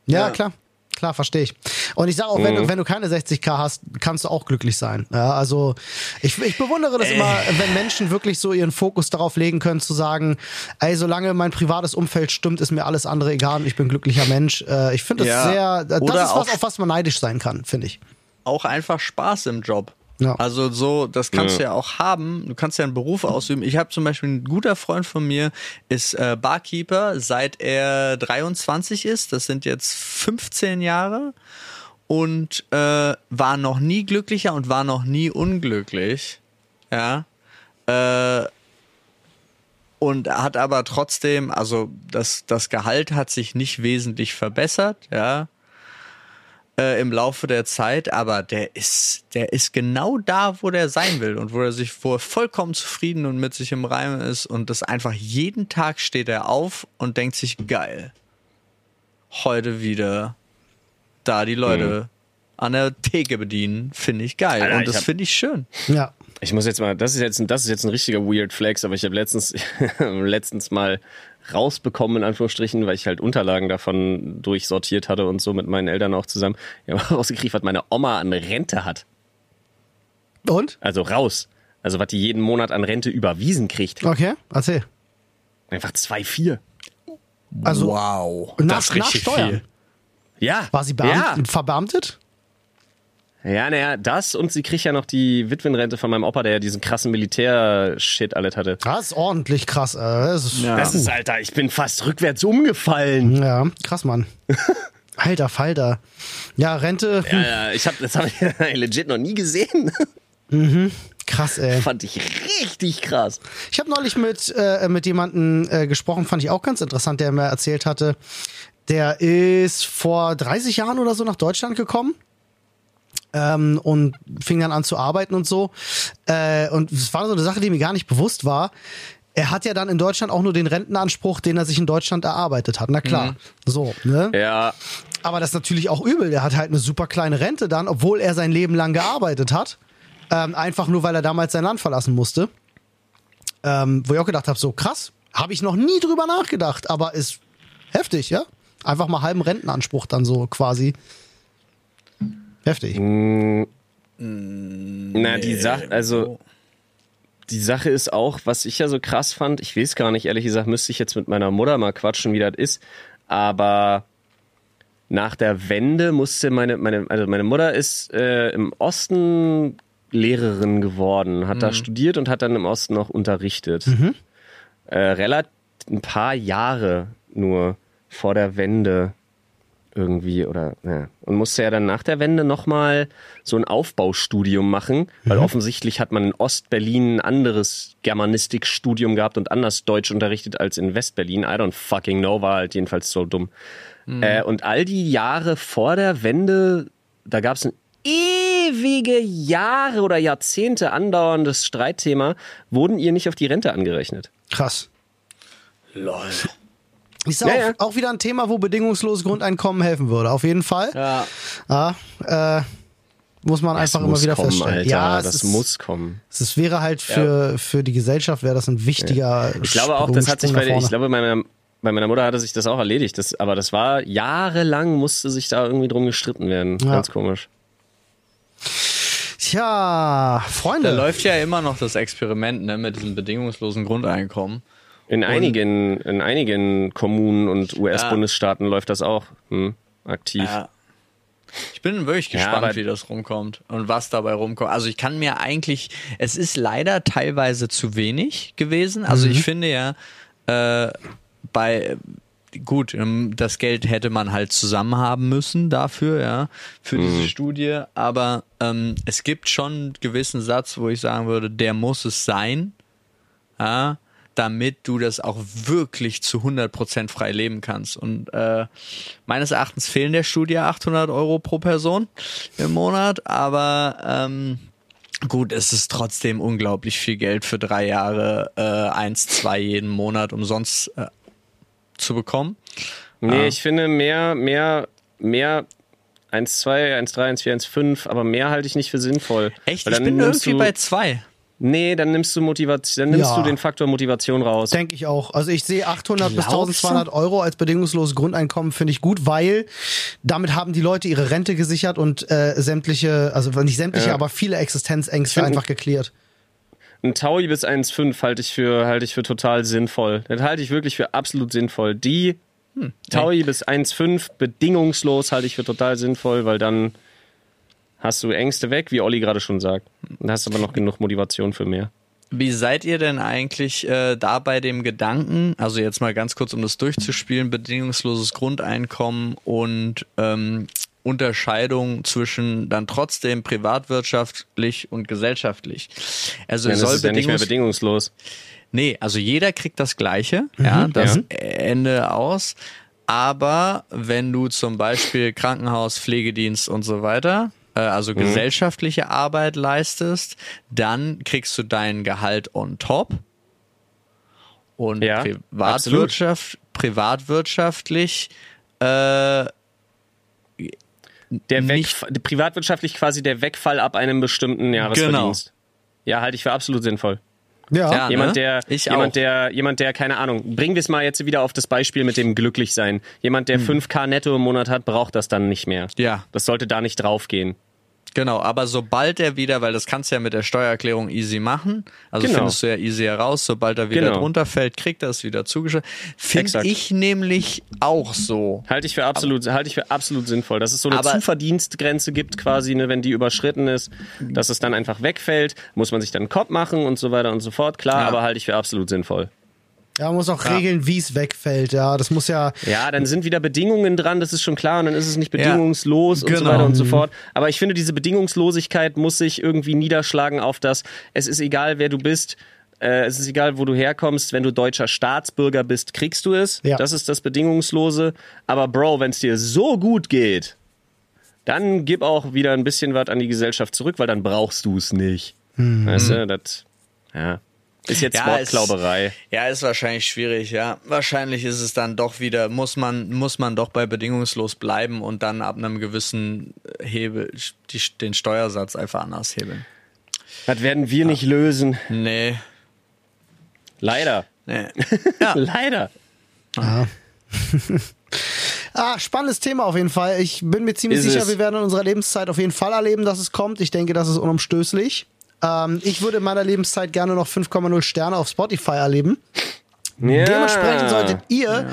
Ja. klar. Klar, verstehe ich. Und ich sage auch, wenn, du, wenn du keine 60k hast, kannst du auch glücklich sein. Ja, also ich, ich bewundere das immer, wenn Menschen wirklich so ihren Fokus darauf legen können, zu sagen, ey, solange mein privates Umfeld stimmt, ist mir alles andere egal und ich bin ein glücklicher Mensch. Äh, ich finde das Ja. sehr, das Oder ist was, auf was man neidisch sein kann, finde ich. Auch einfach Spaß im Job. Ja. Also so, das kannst du ja auch haben. Du kannst ja einen Beruf ausüben. Ich habe zum Beispiel ein guter Freund von mir, ist äh, Barkeeper, seit er 23 ist. Das sind jetzt 15 Jahre. Und äh, war noch nie glücklicher und war noch nie unglücklich. Ja. Äh, und hat aber trotzdem, also das, das Gehalt hat sich nicht wesentlich verbessert, ja äh, im Laufe der Zeit, aber der ist, der ist genau da, wo der sein will und wo er sich wo er vollkommen zufrieden und mit sich im Reim ist und das einfach jeden Tag steht er auf und denkt sich geil. Heute wieder da die Leute an der Theke bedienen, finde ich geil Alter, und das finde ich schön. Ja. Ich muss jetzt mal, das ist jetzt, ein- das ist jetzt ein richtiger Weird Flex, aber ich habe letztens, letztens mal rausbekommen, in Anführungsstrichen, weil ich halt Unterlagen davon durchsortiert hatte und so mit meinen Eltern auch zusammen. Ich habe rausgekriegt, was meine Oma an Rente hat. Und? Also raus. Also was die jeden Monat an Rente überwiesen kriegt. Okay, erzähl. Einfach 2,4. Also wow, nach, das ist nach richtig Steuern. viel. Ja. War sie beamt, Ja. verbeamtet? Ja, naja, das und sie kriegt ja noch die Witwenrente von meinem Opa, der ja diesen krassen Militär-Shit alles hatte. Das ist ordentlich krass. Äh, das ist, Ja. Das ist, Alter, ich bin fast rückwärts umgefallen. ja, krass, Mann. Alter Falter. Ja, Rente, Ja, ja, ich hab, das habe ich legit noch nie gesehen. krass, ey. Fand ich richtig krass. Ich habe neulich mit, äh, mit jemandem äh, gesprochen, fand ich auch ganz interessant, der mir erzählt hatte, der ist vor 30 Jahren oder so nach Deutschland gekommen. Ähm, und fing dann an zu arbeiten und so. Äh, und es war so eine Sache, die mir gar nicht bewusst war. Er hat ja dann in Deutschland auch nur den Rentenanspruch, den er sich in Deutschland erarbeitet hat. Na klar. So, ne? Ja, Aber das ist natürlich auch übel. Der hat halt eine super kleine Rente dann, obwohl er sein Leben lang gearbeitet hat. Ähm, einfach nur, weil er damals sein Land verlassen musste. Ähm, wo ich auch gedacht habe, so krass, habe ich noch nie drüber nachgedacht, aber ist heftig, ja? Einfach mal halben Rentenanspruch dann so quasi. Heftig. Na, die Sache, also die Sache ist auch, was ich ja so krass fand, ich weiß gar nicht, ehrlich gesagt, müsste ich jetzt mit meiner Mutter mal quatschen, wie das ist, aber nach der Wende musste meine, meine, also meine Mutter ist äh, im Osten Lehrerin geworden, hat da studiert und hat dann im Osten noch unterrichtet. Äh, relativ ein paar Jahre nur vor der Wende irgendwie oder ja. und musste ja dann nach der Wende nochmal so ein Aufbaustudium machen, weil offensichtlich hat man in Ostberlin ein anderes Germanistikstudium gehabt und anders Deutsch unterrichtet als in Westberlin. I don't fucking know, war halt jedenfalls so dumm. Äh, und all die Jahre vor der Wende, da gab es ein ewige Jahre oder Jahrzehnte andauerndes Streitthema, wurden ihr nicht auf die Rente angerechnet. Krass. Lol. Ist Ja, auch, ja. auch wieder ein Thema, wo bedingungsloses Grundeinkommen helfen würde. Auf jeden Fall. Ja. Ja, äh, muss man einfach immer muss wieder kommen, feststellen. Alter, ja, das ist, muss kommen. Es wäre halt für, für die Gesellschaft wäre das ein wichtiger. Ich glaube auch, das hat sich bei, ich glaube, bei meiner, bei meiner Mutter hatte sich das auch erledigt. Das, aber das war jahrelang musste sich da irgendwie drum gestritten werden. Ja. Ganz komisch. Tja, Da Freunde. läuft ja immer noch das Experiment ne, mit diesem bedingungslosen Grundeinkommen. In einigen, in einigen Kommunen und US-Bundesstaaten läuft das auch hm, aktiv. Ja. Ich bin wirklich Ja, gespannt, aber- wie das rumkommt und was dabei rumkommt. Also ich kann mir eigentlich, es ist leider teilweise zu wenig gewesen. Also Mhm. ich finde ja, äh, bei gut, ähm, das Geld hätte man halt zusammen haben müssen dafür, ja, für Mhm. diese Studie. Aber ähm, es gibt schon einen gewissen Satz, wo ich sagen würde, der muss es sein, ja, damit du das auch wirklich zu 100% frei leben kannst. Und äh, meines Erachtens fehlen der Studie 800 Euro pro Person im Monat, aber ähm, gut, es ist trotzdem unglaublich viel Geld für drei Jahre, äh, eins, zwei jeden Monat umsonst äh, zu bekommen. Nee, ich finde mehr, mehr, mehr 1,2, 1,3, 1,4, 1,5, aber mehr halte ich nicht für sinnvoll. Echt? Ich bin irgendwie bei zwei. Nee, dann nimmst du Motivation, dann nimmst Ja. du den Faktor Motivation raus. Denke ich auch. Also ich sehe 800 bis Glaubst du? 1200 Euro als bedingungsloses Grundeinkommen finde ich gut, weil damit haben die Leute ihre Rente gesichert und äh, sämtliche, also nicht sämtliche, Ja. aber viele Existenzängste find- einfach geklärt. Ein Taui bis 1,5 halte ich für, halte ich für total sinnvoll. Das halte ich wirklich für absolut sinnvoll. Die Taui bis 1,5 bedingungslos halte ich für total sinnvoll, weil dann hast du Ängste weg, wie Olli gerade schon sagt. Und hast aber noch genug Motivation für mehr. Wie seid ihr denn eigentlich äh, da bei dem Gedanken, also jetzt mal ganz kurz, um das durchzuspielen, bedingungsloses Grundeinkommen und ähm, Unterscheidung zwischen dann trotzdem privatwirtschaftlich und gesellschaftlich. Also Dann es ist soll es ja nicht mehr bedingungs bedingungslos. Nee, also jeder kriegt das Gleiche, ja, das ja. Ende aus. Aber wenn du zum Beispiel Krankenhaus, Pflegedienst und so weiter, also Mhm. gesellschaftliche Arbeit leistest, dann kriegst du dein Gehalt on top. Und Ja, Privatwirtschaft, privatwirtschaftlich, äh, Der Nicht- Wegf privatwirtschaftlich quasi der Wegfall ab einem bestimmten Jahresverdienst. Ja, halte ich für absolut sinnvoll. Ja. Ja. Jemand, ne? der, Ich jemand, auch. der, jemand, der, keine Ahnung, bringen wir es mal jetzt wieder auf das Beispiel mit dem Glücklichsein. Jemand, Hm. der 5K netto im Monat hat, braucht das dann nicht mehr. ja, Das sollte da nicht draufgehen. Genau, aber sobald er wieder, weil das kannst du ja mit der Steuererklärung easy machen, also Genau. findest du ja easy heraus, sobald er wieder Genau. drunter fällt, kriegt er es wieder zugeschrieben. Finde ich nämlich auch so. Halte ich für absolut, halte ich für absolut sinnvoll. Dass es so eine Aber- Zuverdienstgrenze gibt, quasi, ne, wenn die überschritten ist, dass es dann einfach wegfällt, muss man sich dann einen Kopf machen und so weiter und so fort. Klar, Ja. aber halte ich für absolut sinnvoll. Ja, man muss auch regeln, wie es wegfällt. Ja, das muss ja. Ja, dann sind wieder Bedingungen dran, das ist schon klar, und dann ist es nicht bedingungslos und so genau. weiter und so fort. Aber ich finde, diese Bedingungslosigkeit muss sich irgendwie niederschlagen auf das, es ist egal, wer du bist, äh, es ist egal, wo du herkommst, wenn du deutscher Staatsbürger bist, kriegst du es. Ja. Das ist das Bedingungslose. Aber Bro, wenn es dir so gut geht, dann gib auch wieder ein bisschen was an die Gesellschaft zurück, weil dann brauchst du es nicht. Weißt du, das, ja. Ist jetzt Ja, Wortklauberei. Ja, ist wahrscheinlich schwierig, ja. Wahrscheinlich ist es dann doch wieder, muss man, muss man doch bei bedingungslos bleiben und dann ab einem gewissen Hebel die, den Steuersatz einfach anders hebeln. Das werden wir nicht lösen. Nee. Leider. nee. Leider. Ah, spannendes Thema auf jeden Fall. Ich bin mir ziemlich Ist sicher, es. wir werden in unserer Lebenszeit auf jeden Fall erleben, dass es kommt. Ich denke, das ist unumstößlich. Ähm, ich würde in meiner Lebenszeit gerne noch 5,0 Sterne auf Spotify erleben. Ja. Dementsprechend solltet ihr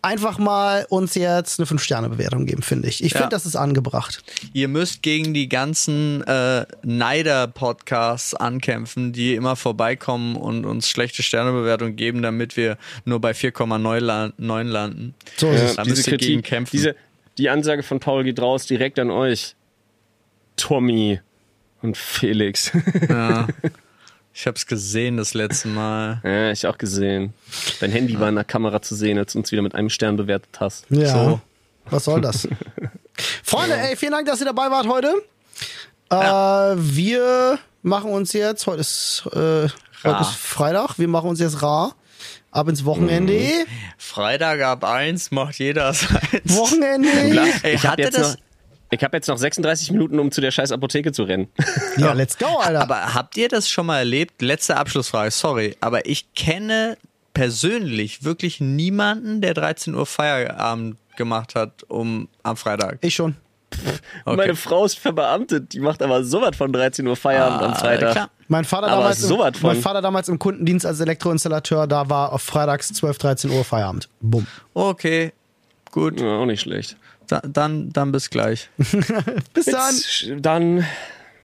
einfach mal uns jetzt eine 5-Sterne-Bewertung geben, finde ich. Ich Ja. finde, das ist angebracht. Ihr müsst gegen die ganzen äh, Neider-Podcasts ankämpfen, die immer vorbeikommen und uns schlechte Sternebewertungen geben, damit wir nur bei 4,9 lan- 9 landen. So ist Ja, es. Da diese müsst ihr gegen Kritik, kämpfen. diese, die Ansage von Paul geht raus direkt an euch. Tommy und Felix. Ja. Ich hab's gesehen das letzte Mal. ja, ich auch gesehen. Dein Handy war in der Kamera zu sehen, als du uns wieder mit einem Stern bewertet hast. Ja. So. Was soll das? Freunde, ey, vielen Dank, dass ihr dabei wart heute. Äh, wir machen uns jetzt, heute ist, äh, heute ist Freitag, wir machen uns jetzt rar. Ab ins Wochenende. Mhm. Freitag ab 1 macht jeder seins. Wochenende. Ich habe hatte jetzt, das- noch, ich hab jetzt noch 36 Minuten, um zu der scheiß Apotheke zu rennen. Ja, let's go, Alter. Aber habt ihr das schon mal erlebt? Letzte Abschlussfrage, sorry, aber ich kenne persönlich wirklich niemanden, der 13 Uhr Feierabend gemacht hat um am Freitag. ich schon. Okay. Meine Frau ist verbeamtet, die macht aber sowas von 13 Uhr Feierabend am Ah, Freitag. klar. Mein Vater, Aber damals im, mein Vater damals im Kundendienst als Elektroinstallateur, da war auf freitags 12, 13 Uhr Feierabend. Bumm. Okay, gut, Ja, auch nicht schlecht. Da, dann, dann bis gleich. Bis dann. Jetzt, dann